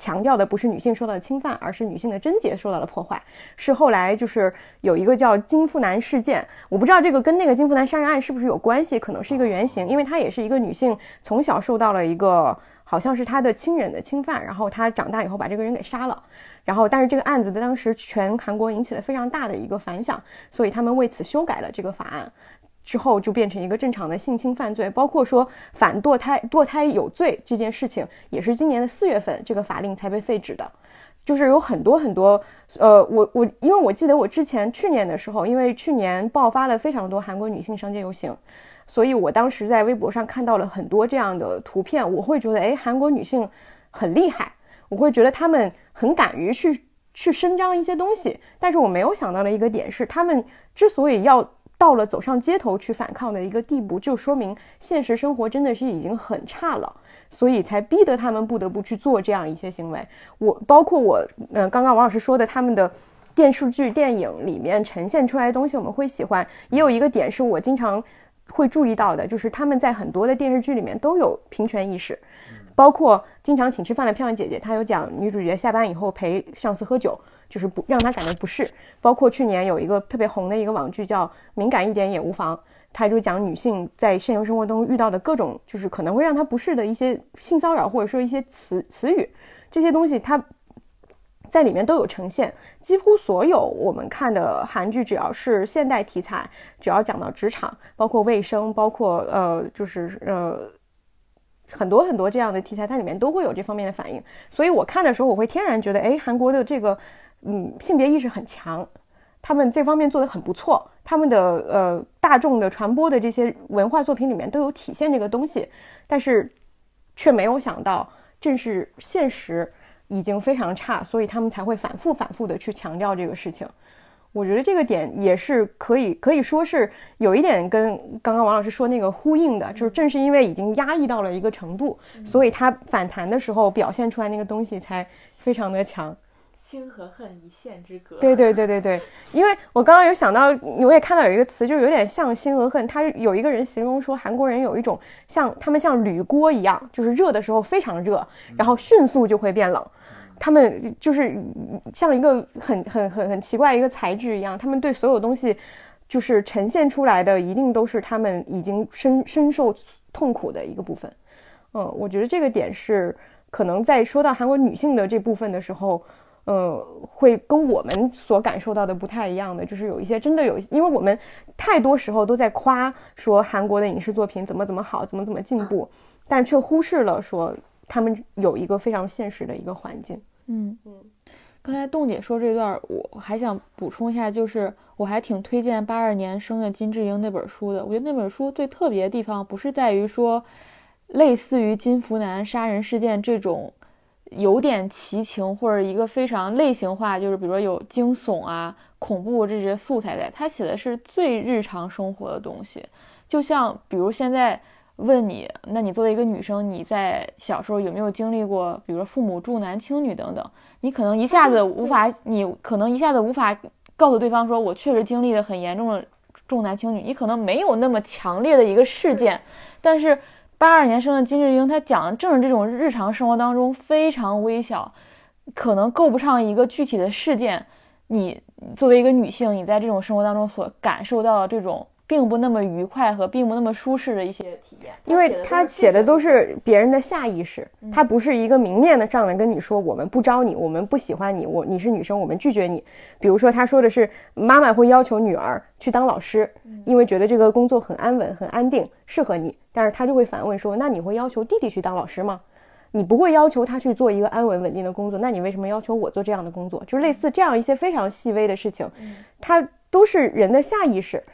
S2: 强调的不是女性受到的侵犯，而是女性的贞洁受到了破坏。是后来就是有一个叫金富男事件，我不知道这个跟那个金富男杀人案是不是有关系，可能是一个原型，因为她也是一个女性，从小受到了一个好像是她的亲人的侵犯，然后她长大以后把这个人给杀了，然后但是这个案子在当时全韩国引起了非常大的一个反响，所以他们为此修改了这个法案。之后就变成一个正常的性侵犯罪，包括说反堕胎、堕胎有罪这件事情，也是今年的四月份这个法令才被废止的。就是有很多很多，呃，我我因为我记得我之前去年的时候，因为去年爆发了非常多韩国女性上街游行，所以我当时在微博上看到了很多这样的图片，我会觉得，哎，韩国女性很厉害，我会觉得她们很敢于去去伸张一些东西。但是我没有想到的一个点是，她们之所以要。到了走上街头去反抗的一个地步，就说明现实生活真的是已经很差了，所以才逼得他们不得不去做这样一些行为。我包括我，嗯，刚刚王老师说的他们的电视剧、电影里面呈现出来的东西，我们会喜欢。也有一个点是我经常会注意到的，就是他们在很多的电视剧里面都有平权意识，包括经常请吃饭的漂亮姐姐，她有讲女主角下班以后陪上司喝酒。就是不让他感到不适，包括去年有一个特别红的一个网剧叫《敏感一点也无妨》，它就讲女性在现实生活中遇到的各种，就是可能会让她不适的一些性骚扰或者说一些词词语，这些东西它在里面都有呈现。几乎所有我们看的韩剧，只要是现代题材，只要讲到职场，包括卫生，包括呃，就是呃很多很多这样的题材，它里面都会有这方面的反应。所以我看的时候，我会天然觉得，哎，韩国的这个。嗯，性别意识很强，他们这方面做得很不错。他们的呃大众的传播的这些文化作品里面都有体现这个东西，但是却没有想到，正是现实已经非常差，所以他们才会反复反复的去强调这个事情。我觉得这个点也是可以可以说是有一点跟刚刚王老师说那个呼应的，就是正是因为已经压抑到了一个程度，所以它反弹的时候表现出来那个东西才非常的强。
S3: 心和恨一线之隔。
S2: 对对对对对，因为我刚刚有想到，我也看到有一个词，就是有点像心和恨。他有一个人形容说，韩国人有一种像他们像铝锅一样，就是热的时候非常热，然后迅速就会变冷。他们就是像一个很很很很奇怪一个材质一样，他们对所有东西就是呈现出来的，一定都是他们已经深深受痛苦的一个部分。嗯，我觉得这个点是可能在说到韩国女性的这部分的时候，呃，会跟我们所感受到的不太一样的，就是有一些真的有，因为我们太多时候都在夸说韩国的影视作品怎么怎么好，怎么怎么进步，但却忽视了说他们有一个非常现实的一个环境。
S3: 嗯嗯，刚才栋姐说这段，我还想补充一下，就是我还挺推荐八二年生的金智英那本书的。我觉得那本书最特别的地方，不是在于说类似于金福南杀人事件这种有点奇情或者一个非常类型化，就是比如说有惊悚啊、恐怖这些素材在，他写的是最日常生活的东西，就像比如现在。问你，那你作为一个女生，你在小时候有没有经历过，比如说父母重男轻女等等？你可能一下子无法，你可能一下子无法告诉对方说，我确实经历了很严重的重男轻女。你可能没有那么强烈的一个事件，但是八二年生的金智英，她讲的正是这种日常生活当中非常微小，可能够不上一个具体的事件。你作为一个女性，你在这种生活当中所感受到的这种。并不那么愉快和并不那么舒适的一些体验，
S2: 因为他写的都是别人的下意识，他不是一个明面的上来跟你说我们不招你，我们不喜欢你，我你是女生，我们拒绝你。比如说他说的是妈妈会要求女儿去当老师，因为觉得这个工作很安稳、很安定，适合你。但是他就会反问说，那你会要求弟弟去当老师吗？你不会要求他去做一个安稳稳定的工作，那你为什么要求我做这样的工作？就是类似这样一些非常细微的事情，它都是人的下意识。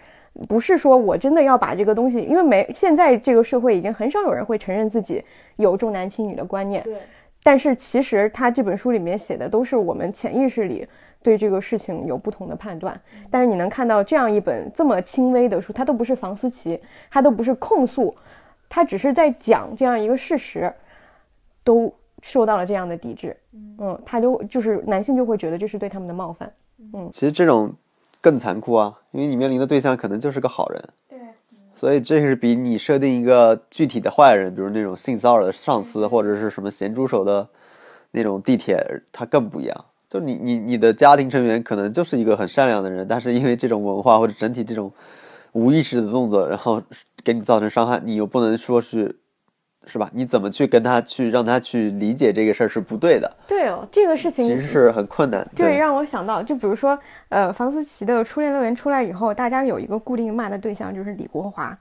S2: 不是说我真的要把这个东西，因为没现在这个社会已经很少有人会承认自己有重男轻女的观念。
S3: 对。
S2: 但是其实他这本书里面写的都是我们潜意识里对这个事情有不同的判断。但是你能看到这样一本这么轻微的书，它都不是房思琪，它都不是控诉，它只是在讲这样一个事实，都受到了这样的抵制。嗯，他就就是男性就会觉得这是对他们的冒犯。嗯，
S4: 其实这种。更残酷啊，因为你面临的对象可能就是个好人，
S3: 对，
S4: 所以这是比你设定一个具体的坏人，比如那种性骚扰的上司或者是什么咸猪手的那种地铁，他更不一样。就你你你的家庭成员可能就是一个很善良的人，但是因为这种文化或者整体这种无意识的动作，然后给你造成伤害，你又不能说是。是吧？你怎么去跟他去让他去理解这个事儿是不对的？
S2: 对哦，这个事情
S4: 其实是很困难。
S2: 对，让我想到，就比如说，呃，房思琪的《初恋乐园》出来以后，大家有一个固定骂的对象就是李国华，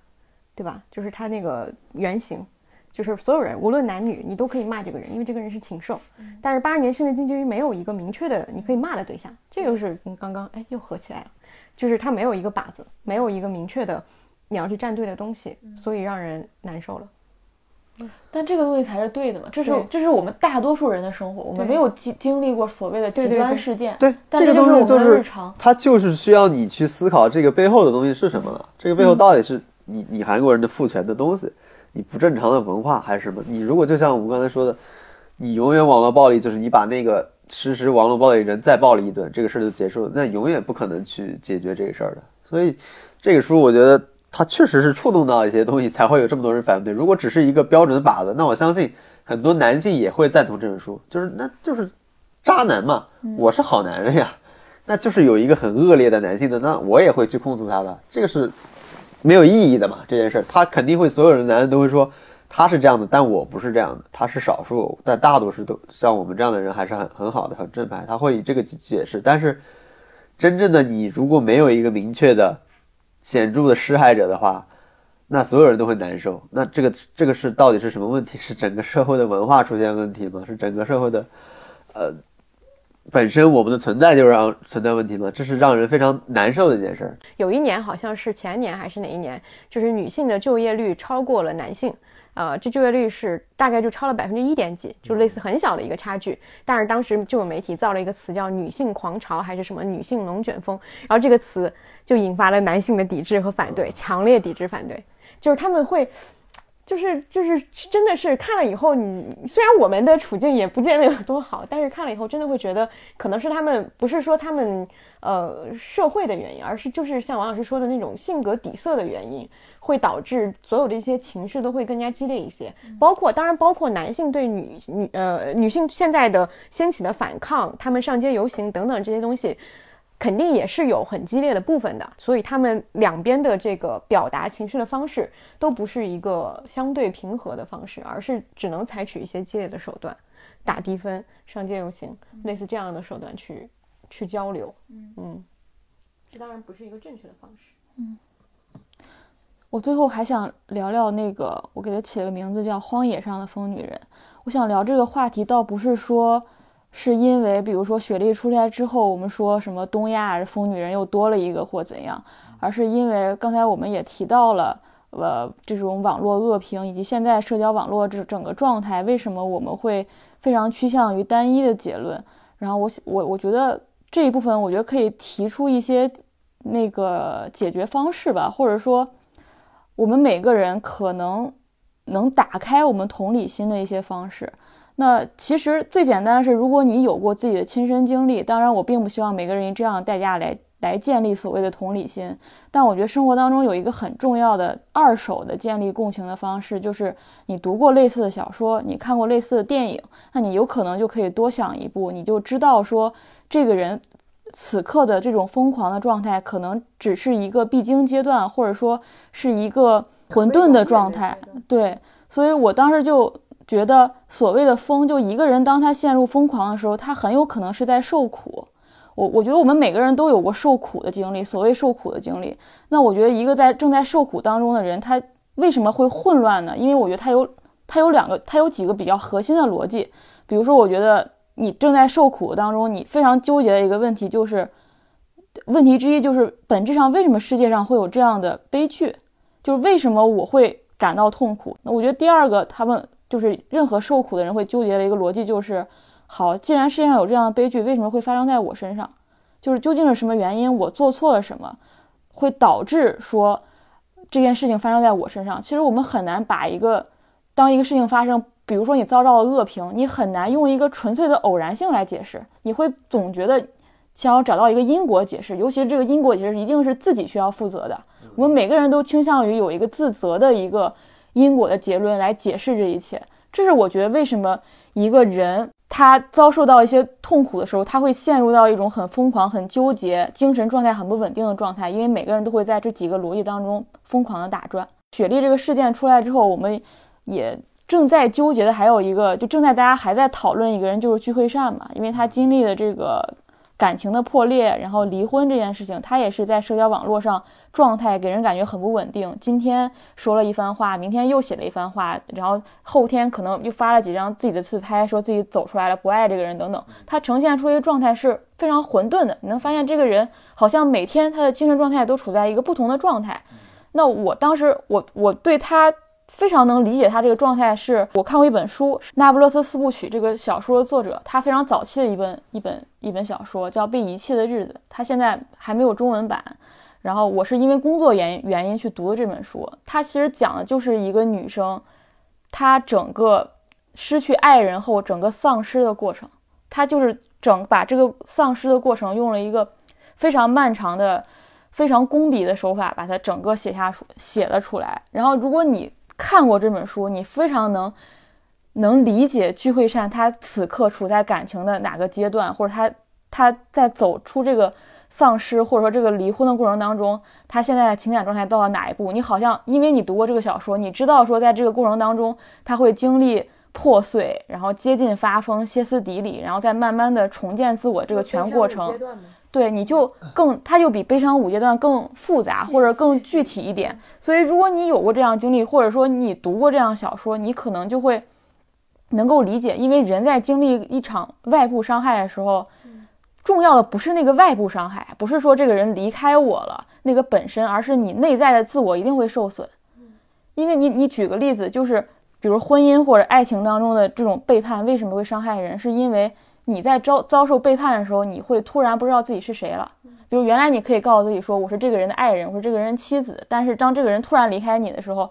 S2: 对吧？就是他那个原型，就是所有人无论男女，你都可以骂这个人，因为这个人是禽兽。但是八二年生的金智英没有一个明确的你可以骂的对象，这个是跟刚刚哎又合起来了，就是他没有一个靶子，没有一个明确的你要去站队的东西，所以让人难受了。
S3: 但这个东西才是对的嘛？这是这是我们大多数人的生活，我们没有经经历过所谓的极端事件。
S4: 对，但
S3: 这
S4: 个东西就是日常它
S3: 就是
S4: 需要你去思考这个背后的东西是什么了。这个背后到底是你你韩国人的父权的东西，你不正常的文化还是什么？你如果就像我们刚才说的，你永远网络暴力，就是你把那个实施网络暴力人再暴力一顿，这个事儿就结束了，那永远不可能去解决这个事儿的。所以这个书我觉得。他确实是触动到一些东西，才会有这么多人反对。如果只是一个标准靶子，那我相信很多男性也会赞同这本书。就是那就是渣男嘛，我是好男人呀，那就是有一个很恶劣的男性的，那我也会去控诉他的。这个是没有意义的嘛？这件事儿，他肯定会所有的男人都会说他是这样的，但我不是这样的，他是少数，但大多数都像我们这样的人还是很很好的，很正派。他会以这个解释，但是真正的你如果没有一个明确的。显著的施害者的话，那所有人都会难受。那这个这个是到底是什么问题？是整个社会的文化出现问题吗？是整个社会的，呃，本身我们的存在就让存在问题吗，这是让人非常难受的一件事儿。
S2: 有一年好像是前年还是哪一年，就是女性的就业率超过了男性。呃，这就业率是大概就超了百分之一点几，就类似很小的一个差距。但是当时就有媒体造了一个词叫“女性狂潮”还是什么“女性龙卷风”，然后这个词就引发了男性的抵制和反对，强烈抵制反对，就是他们会。就是就是真的是看了以后，你虽然我们的处境也不见得有多好，但是看了以后真的会觉得，可能是他们不是说他们呃社会的原因，而是就是像王老师说的那种性格底色的原因，会导致所有的一些情绪都会更加激烈一些。包括当然包括男性对女女呃女性现在的掀起的反抗，他们上街游行等等这些东西。肯定也是有很激烈的部分的，所以他们两边的这个表达情绪的方式都不是一个相对平和的方式，而是只能采取一些激烈的手段，打低分、上街游行，类似这样的手段去去交流。嗯嗯，这当然不是一个正确的方式。
S3: 嗯，我最后还想聊聊那个，我给它起了个名字叫《荒野上的疯女人》。我想聊这个话题，倒不是说。是因为，比如说雪莉出来之后，我们说什么东亚疯女人又多了一个或怎样，而是因为刚才我们也提到了，呃，这种网络恶评以及现在社交网络这整个状态，为什么我们会非常趋向于单一的结论？然后我我我觉得这一部分，我觉得可以提出一些那个解决方式吧，或者说我们每个人可能能打开我们同理心的一些方式。那其实最简单的是，如果你有过自己的亲身经历，当然我并不希望每个人以这样的代价来来建立所谓的同理心，但我觉得生活当中有一个很重要的二手的建立共情的方式，就是你读过类似的小说，你看过类似的电影，那你有可能就可以多想一步，你就知道说这个人此刻的这种疯狂的状态，可能只是一个必经阶段，或者说是一个混沌的状态。对，所以我当时就。觉得所谓的疯，就一个人当他陷入疯狂的时候，他很有可能是在受苦。我我觉得我们每个人都有过受苦的经历，所谓受苦的经历。那我觉得一个在正在受苦当中的人，他为什么会混乱呢？因为我觉得他有他有两个，他有几个比较核心的逻辑。比如说，我觉得你正在受苦当中，你非常纠结的一个问题就是，问题之一就是本质上为什么世界上会有这样的悲剧？就是为什么我会感到痛苦？那我觉得第二个，他们。就是任何受苦的人会纠结的一个逻辑，就是好，既然世界上有这样的悲剧，为什么会发生在我身上？就是究竟是什么原因，我做错了什么，会导致说这件事情发生在我身上？其实我们很难把一个当一个事情发生，比如说你遭到了恶评，你很难用一个纯粹的偶然性来解释，你会总觉得想要找到一个因果解释，尤其是这个因果解释一定是自己需要负责的。我们每个人都倾向于有一个自责的一个。因果的结论来解释这一切，这是我觉得为什么一个人他遭受到一些痛苦的时候，他会陷入到一种很疯狂、很纠结、精神状态很不稳定的状态。因为每个人都会在这几个逻辑当中疯狂的打转。雪莉这个事件出来之后，我们也正在纠结的还有一个，就正在大家还在讨论一个人，就是具惠善嘛，因为他经历了这个。感情的破裂，然后离婚这件事情，他也是在社交网络上状态给人感觉很不稳定。今天说了一番话，明天又写了一番话，然后后天可能又发了几张自己的自拍，说自己走出来了，不爱这个人等等。他呈现出一个状态是非常混沌的。你能发现这个人好像每天他的精神状态都处在一个不同的状态。那我当时我我对他。非常能理解他这个状态，是我看过一本书《那不勒斯四部曲》这个小说的作者，他非常早期的一本一本一本小说叫《被遗弃的日子》，他现在还没有中文版。然后我是因为工作原原因去读的这本书，他其实讲的就是一个女生，她整个失去爱人后整个丧失的过程，她就是整把这个丧失的过程用了一个非常漫长的、非常工笔的手法把它整个写下出写了出来。然后如果你看过这本书，你非常能能理解具惠善他此刻处在感情的哪个阶段，或者他他在走出这个丧失或者说这个离婚的过程当中，他现在的情感状态到了哪一步？你好像因为你读过这个小说，你知道说在这个过程当中他会经历破碎，然后接近发疯、歇斯底里，然后再慢慢的重建自我这个全过程。对，你就更，它就比悲伤五阶段更复杂或者更具体一点。所以，如果你有过这样经历，或者说你读过这样小说，你可能就会能够理解，因为人在经历一场外部伤害的时候，重要的不是那个外部伤害，不是说这个人离开我了那个本身，而是你内在的自我一定会受损。因为你，你举个例子，就是比如婚姻或者爱情当中的这种背叛，为什么会伤害人？是因为你在遭遭受背叛的时候，你会突然不知道自己是谁了。比如原来你可以告诉自己说我是这个人的爱人，我是这个人妻子，但是当这个人突然离开你的时候，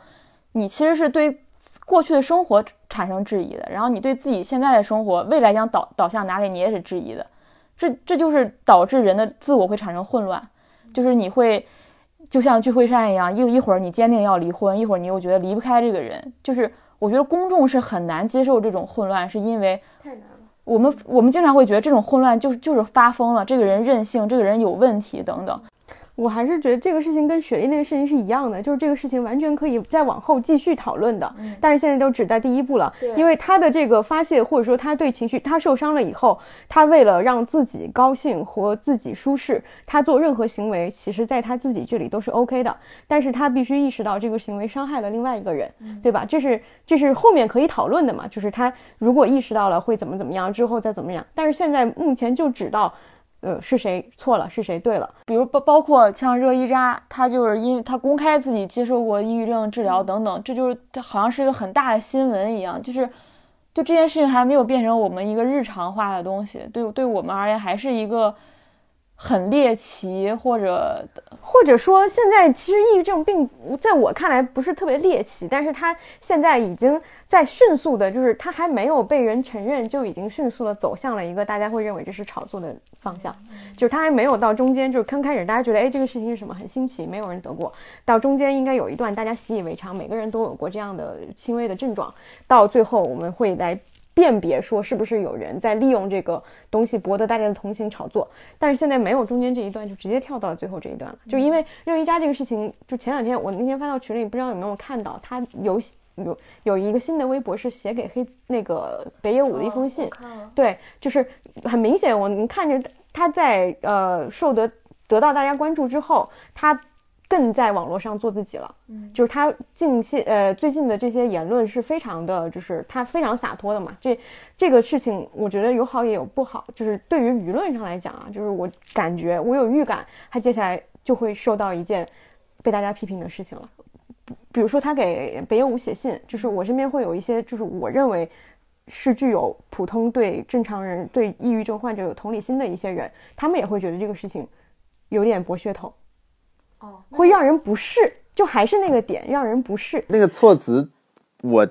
S3: 你其实是对过去的生活产生质疑的，然后你对自己现在的生活未来将导导向哪里，你也是质疑的。这这就是导致人的自我会产生混乱，就是你会就像聚会上一样，一一会儿你坚定要离婚，一会儿你又觉得离不开这个人。就是我觉得公众是很难接受这种混乱，是因为
S2: 太难了。
S3: 我们我们经常会觉得这种混乱就是就是发疯了，这个人任性，这个人有问题等等。
S2: 我还是觉得这个事情跟雪莉那个事情是一样的，就是这个事情完全可以再往后继续讨论的，但是现在都只在第一步了，因为他的这个发泄或者说他对情绪，他受伤了以后，他为了让自己高兴和自己舒适，他做任何行为，其实在他自己这里都是 OK 的，但是他必须意识到这个行为伤害了另外一个人，对吧？这是这是后面可以讨论的嘛？就是他如果意识到了会怎么怎么样之后再怎么样，但是现在目前就只到。呃，是谁错了？是谁对了？
S3: 比如包包括像热依扎，他就是因为他公开自己接受过抑郁症治疗等等，这就是这好像是一个很大的新闻一样，就是就这件事情还没有变成我们一个日常化的东西，对对我们而言还是一个。很猎奇，或者
S2: 或者说，现在其实抑郁症并在我看来不是特别猎奇，但是它现在已经在迅速的，就是它还没有被人承认，就已经迅速的走向了一个大家会认为这是炒作的方向，就是它还没有到中间，就是刚开始大家觉得，哎，这个事情是什么很新奇，没有人得过，到中间应该有一段大家习以为常，每个人都有过这样的轻微的症状，到最后我们会来。辨别说是不是有人在利用这个东西博得大家的同情炒作，但是现在没有中间这一段，就直接跳到了最后这一段了。就因为热依扎这个事情，就前两天我那天发到群里，不知道有没有看到，他有有有一个新的微博是写给黑那个北野武的一封信，对，就是很明显，我能看着他在呃受得得到大家关注之后，他。更在网络上做自己了，嗯，就是他近些呃最近的这些言论是非常的，就是他非常洒脱的嘛。这这个事情我觉得有好也有不好，就是对于舆论上来讲啊，就是我感觉我有预感，他接下来就会受到一件被大家批评的事情了。比如说他给北野武写信，就是我身边会有一些，就是我认为是具有普通对正常人对抑郁症患者有同理心的一些人，他们也会觉得这个事情有点博噱头。哦，会让人不适，就还是那个点，让人不适。
S4: 那个措辞，我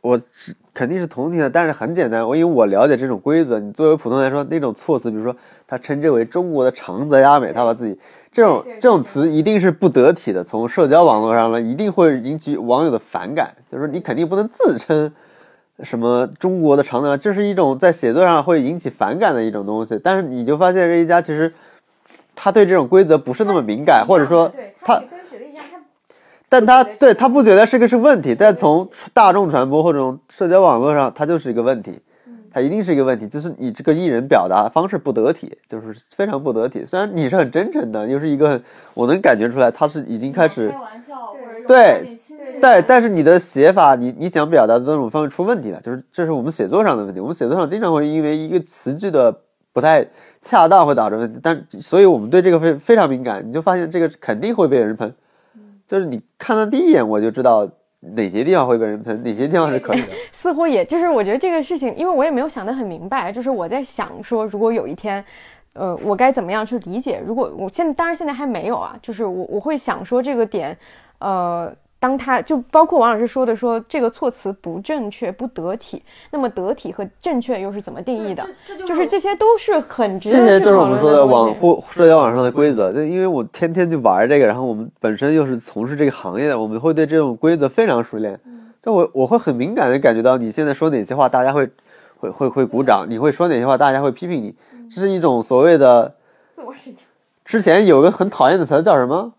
S4: 我是肯定是同情的，但是很简单，我因为我了解这种规则。你作为普通来说，那种措辞，比如说他称之为中国的长泽雅美，他把自己这种这种词一定是不得体的。从社交网络上呢，一定会引起网友的反感。就是说，你肯定不能自称什么中国的长泽，这是一种在写作上会引起反感的一种东西。但是你就发现这一家其实。他对这种规则不是那么敏感，或者说他，但他对他不觉得是个是问题，但从大众传播或者社交网络上，它就是一个问题，它一定是一个问题，就是你这个艺人表达方式不得体，就是非常不得体。虽然你是很真诚的，又是一个，我能感觉出来他是已经开始
S3: 开玩笑，
S4: 对对，但是你的写法，你你想表达的那种方式出问题了，就是这是我们写作上的问题。我们写作上经常会因为一个词句的不太。恰当会导致问题，但所以我们对这个非非常敏感。你就发现这个肯定会被人喷，就是你看到第一眼我就知道哪些地方会被人喷，哪些地方是可以的。
S2: 似乎也就是我觉得这个事情，因为我也没有想得很明白，就是我在想说，如果有一天，呃，我该怎么样去理解？如果我现当然现在还没有啊，就是我我会想说这个点，呃。当他就包括王老师说的，说这个措辞不正确、不得体，那么得体和正确又是怎么定义的？就是这些都是很值得
S4: 这些就是我们说的网互社交网上的规则。就因为我天天去玩这个，然后我们本身又是从事这个行业的，我们会对这种规则非常熟练。就我我会很敏感的感觉到，你现在说哪些话，大家会会会会鼓掌；你会说哪些话，大家会批评你。这是一种所谓的
S2: 自我审查。
S4: 之前有个很讨厌的词叫什么？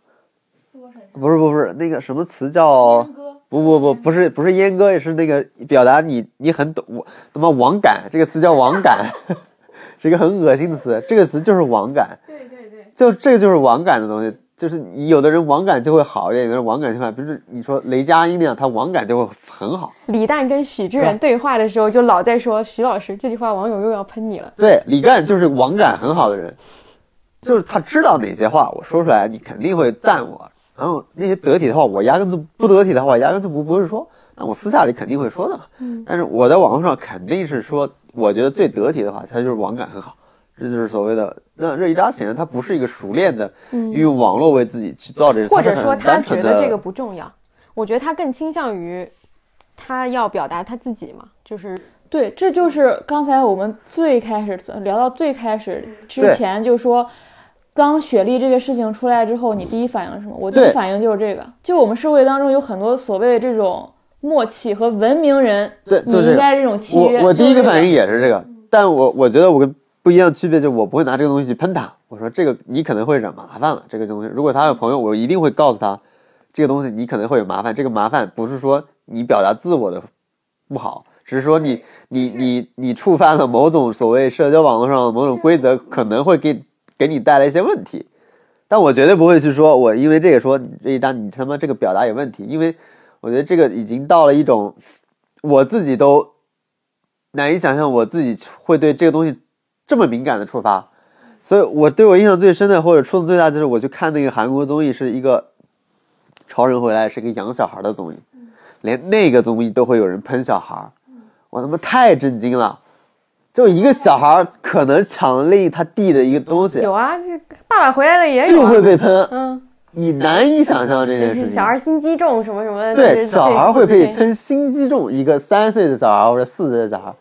S4: 不是不是那个什么词叫不不不不是不是阉割也是那个表达你你很懂我他妈网感这个词叫网感，是一个很恶心的词。这个词就是网感，
S2: 对对对，
S4: 就这个就是网感的东西。就是你有的人网感就会好一点，有的人网感就坏。比如说你说雷佳音那样，他网感就会很好。
S2: 李诞跟许志远对话的时候，就老在说徐老师这句话，网友又要喷你了。
S4: 对，李诞就是网感很好的人，就是他知道哪些话我说出来，你肯定会赞我。然后那些得体的话，我压根就不得体的话，我压根就不不会说。那我私下里肯定会说的嘛。但是我在网络上肯定是说，我觉得最得体的话，他就是网感很好。这就是所谓的那热依扎显然他不是一个熟练的用网络为自己去造这个，
S2: 或者说他觉得这个不重要，我觉得他更倾向于他要表达他自己嘛，就是
S3: 对，这就是刚才我们最开始聊到最开始之前就说，当雪莉这个事情出来之后，你第一反应是什么？我第一反应就是这个，就我们社会当中有很多所谓的这种默契和文明人，
S4: 对，
S3: 你。应该这种契约。
S4: 我我第一个反应
S3: 也
S4: 也是这个，但我我觉得我跟不一样的区别就是我不会拿这个东西去喷他。我说这个你可能会惹麻烦了，这个东西如果他有朋友，我一定会告诉他，这个东西你可能会有麻烦。这个麻烦不是说你表达自我的不好，只是说你你你你触犯了某种所谓社交网络上的某种规则，可能会给给你带来一些问题。但我绝对不会去说，我因为这个说你这一张你他妈这个表达有问题，因为我觉得这个已经到了一种我自己都难以想象我自己会对这个东西这么敏感的触发，所以我对我印象最深的或者触动最大就是我去看那个韩国综艺，是一个超人回来是一个养小孩的综艺，连那个综艺都会有人喷小孩，我他妈太震惊了。就一个小孩可能抢了另一他弟的一个东西，
S2: 有啊，这爸爸回来了也有、
S4: 就
S2: 啊，
S4: 会被喷，
S2: 嗯，
S4: 你难以想象这件事情。
S2: 小孩心机重什么什么的，
S4: 对，小孩会被喷心机重，一个三岁的小孩或者四岁的小孩，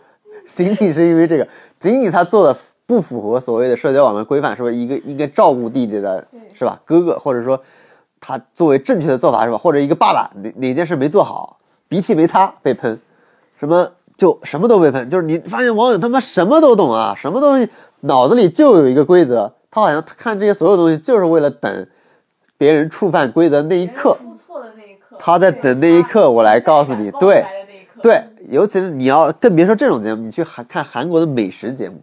S4: 仅仅是因为这个，仅仅他做的不符合所谓的社交网络规范，是吧？一个应该照顾弟弟的，是吧？哥哥，或者说他作为正确的做法，是吧？或者一个爸爸哪哪件事没做好，鼻涕没擦被喷，什么就什么都被喷，就是你发现网友他妈什么都懂啊，什么东西脑子里就有一个规则，他好像看这些所有东西就是为了等别人触犯规则那一刻。
S3: 出错的那一刻
S4: 他在等那一刻，我来告诉你，对，对，尤其是你要更别说这种节目，你去韩看韩国的美食节目，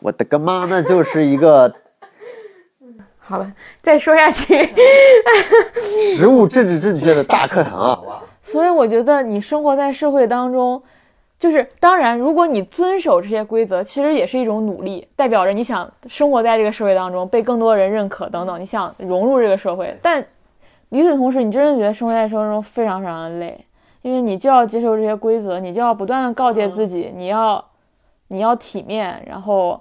S4: 我的个妈，那就是一个
S2: 好了，再说下去，
S4: 食物政治正确的大课堂啊！
S3: 所以我觉得你生活在社会当中，就是当然，如果你遵守这些规则，其实也是一种努力，代表着你想生活在这个社会当中，被更多人认可等等，你想融入这个社会。但与此同时，你真的觉得生活在社会中非常非常的累，因为你就要接受这些规则，你就要不断的告诫自己，你要你要体面，然后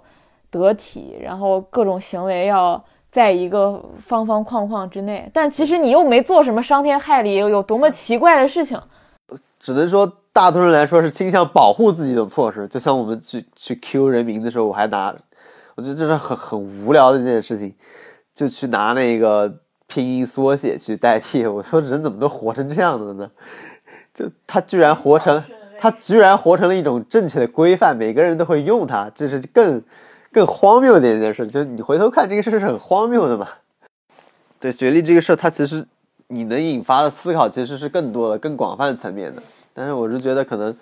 S3: 得体，然后各种行为要。在一个方方框框之内，但其实你又没做什么伤天害理、有有多么奇怪的事情。
S4: 只能说，大多数人来说是倾向保护自己的措施。就像我们去去 Q 人名的时候，我还拿，我觉得这是很很无聊的一件事情，就去拿那个拼音缩写去代替。我说人怎么都活成这样子呢？就他居然活成，他居然活成了一种正确的规范，每个人都会用它，这是更更荒谬的一件事。就是你回头看这个事是很荒谬的嘛。对学历这个事，它其实你能引发的思考其实是更多的、更广泛层面的。但是我是觉得，可能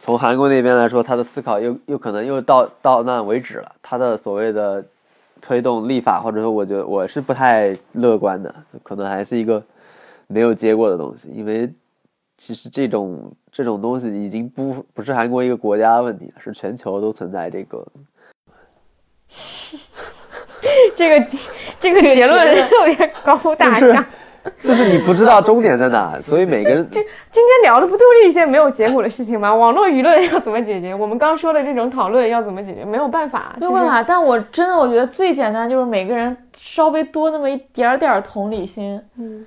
S4: 从韩国那边来说，他的思考又又可能又到到那为止了。他的所谓的推动立法，或者说，我觉得我是不太乐观的，可能还是一个没有结果的东西。因为其实这种这种东西已经不不是韩国一个国家的问题了，是全球都存在这个。
S2: 这个结这个结论特别高大上。
S4: 就是你不知道终点在哪，所以每个人
S2: 今天聊的不都是一些没有结果的事情吗？网络舆论要怎么解决？我们刚说的这种讨论要怎么解决？没有办法，
S3: 没有办法。但我真的我觉得最简单就是每个人稍微多那么一点点同理心，
S2: 嗯，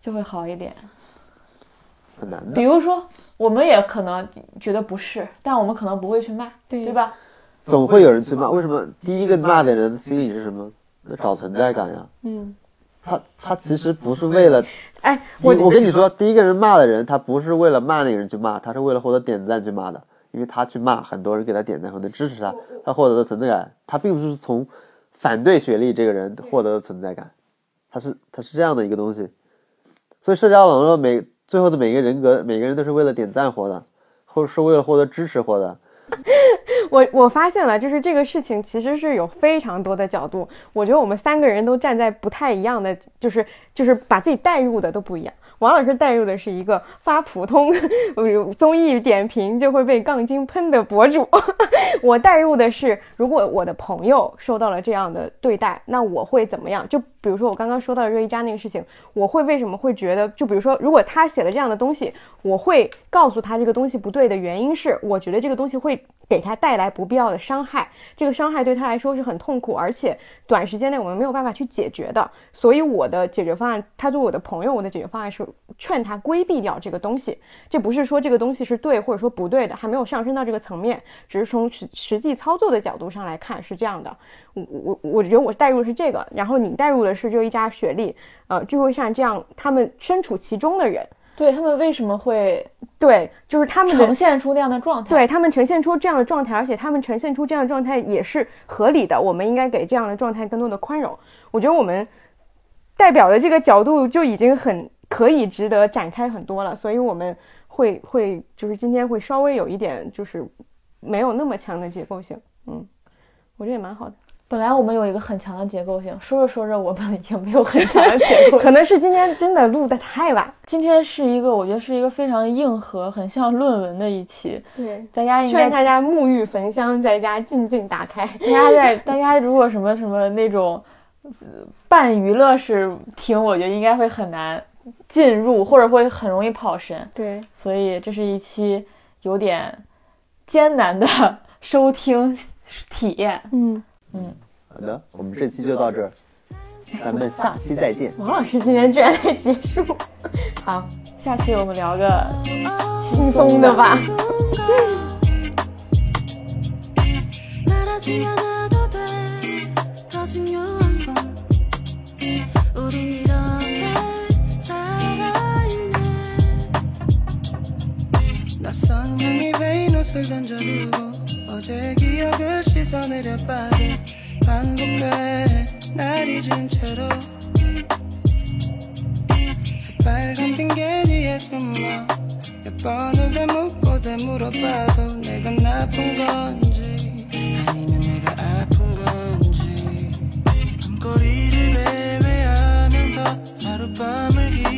S3: 就会好一点。
S4: 很难的。
S3: 比如说，我们也可能觉得不是，但我们可能不会去骂，
S2: 对
S3: 对吧？
S4: 总会有人去骂，为什么？第一个骂的人的心里是什么？找存在感呀。
S2: 嗯，
S4: 他他其实不是为了，
S2: 哎，
S4: 我
S2: 我
S4: 我跟你说，第一个人骂的人，他不是为了骂那个人去骂，他是为了获得点赞去骂的，因为他去骂，很多人给他点赞，很多人支持他，他获得的存在感，他并不是从反对雪莉这个人获得的存在感，他是他是这样的一个东西，所以社交网络每最后的每个人格，每个人都是为了点赞活的，或者是为了获得支持活的。
S2: 我我发现了，就是这个事情其实是有非常多的角度。我觉得我们三个人都站在不太一样的，就是就是把自己带入的都不一样。王老师带入的是一个发普通 综艺点评就会被杠精喷的博主，我带入的是，如果我的朋友受到了这样的对待，那我会怎么样？就比如说我刚刚说到热依扎那个事情，我会为什么会觉得？就比如说，如果他写了这样的东西，我会告诉他这个东西不对的原因是，我觉得这个东西会给他带来不必要的伤害，这个伤害对他来说是很痛苦，而且短时间内我们没有办法去解决的。所以我的解决方案，他作为我的朋友，我的解决方案是。劝他规避掉这个东西，这不是说这个东西是对或者说不对的，还没有上升到这个层面，只是从实实际操作的角度上来看是这样的。我我我觉得我带入的是这个，然后你带入的是就一家雪莉，呃，聚会上这样他们身处其中的人，
S3: 对他们为什么会
S2: 对，就是他们
S3: 呈现出那样的状态，
S2: 对他们呈现出这样的状态，而且他们呈现出这样的状态也是合理的，我们应该给这样的状态更多的宽容。我觉得我们代表的这个角度就已经很。可以值得展开很多了，所以我们会会就是今天会稍微有一点就是没有那么强的结构性，嗯，我觉得也蛮好的。
S3: 本来我们有一个很强的结构性，说着说着我们已经没有很强的结构，
S2: 可能是今天真的录的太晚。
S3: 今天是一个我觉得是一个非常硬核、很像论文的一期。
S2: 对，
S3: 大家
S2: 劝大家沐浴焚香，在家静静打开。
S3: 大家在大家如果什么什么那种半娱乐式听，我觉得应该会很难。进入或者会很容易跑神，
S2: 对，
S3: 所以这是一期有点艰难的收听体验。
S2: 嗯
S3: 嗯，
S4: 好的，我们这期就到这儿，咱们下期再见。
S2: 王老师今天居然在结束，
S3: 好，下期我们聊个
S2: 轻松的吧。낯 던져두고 어제 기억을 씻어내려 봐도 반복돼 날 잊은 채로 새빨간 핑계 뒤에 숨어 몇 번을 되묻고 되물어봐도 내가 나쁜 건지 아니면 내가 아픈 건지 밤거리를 매매하면서 하룻밤을 기대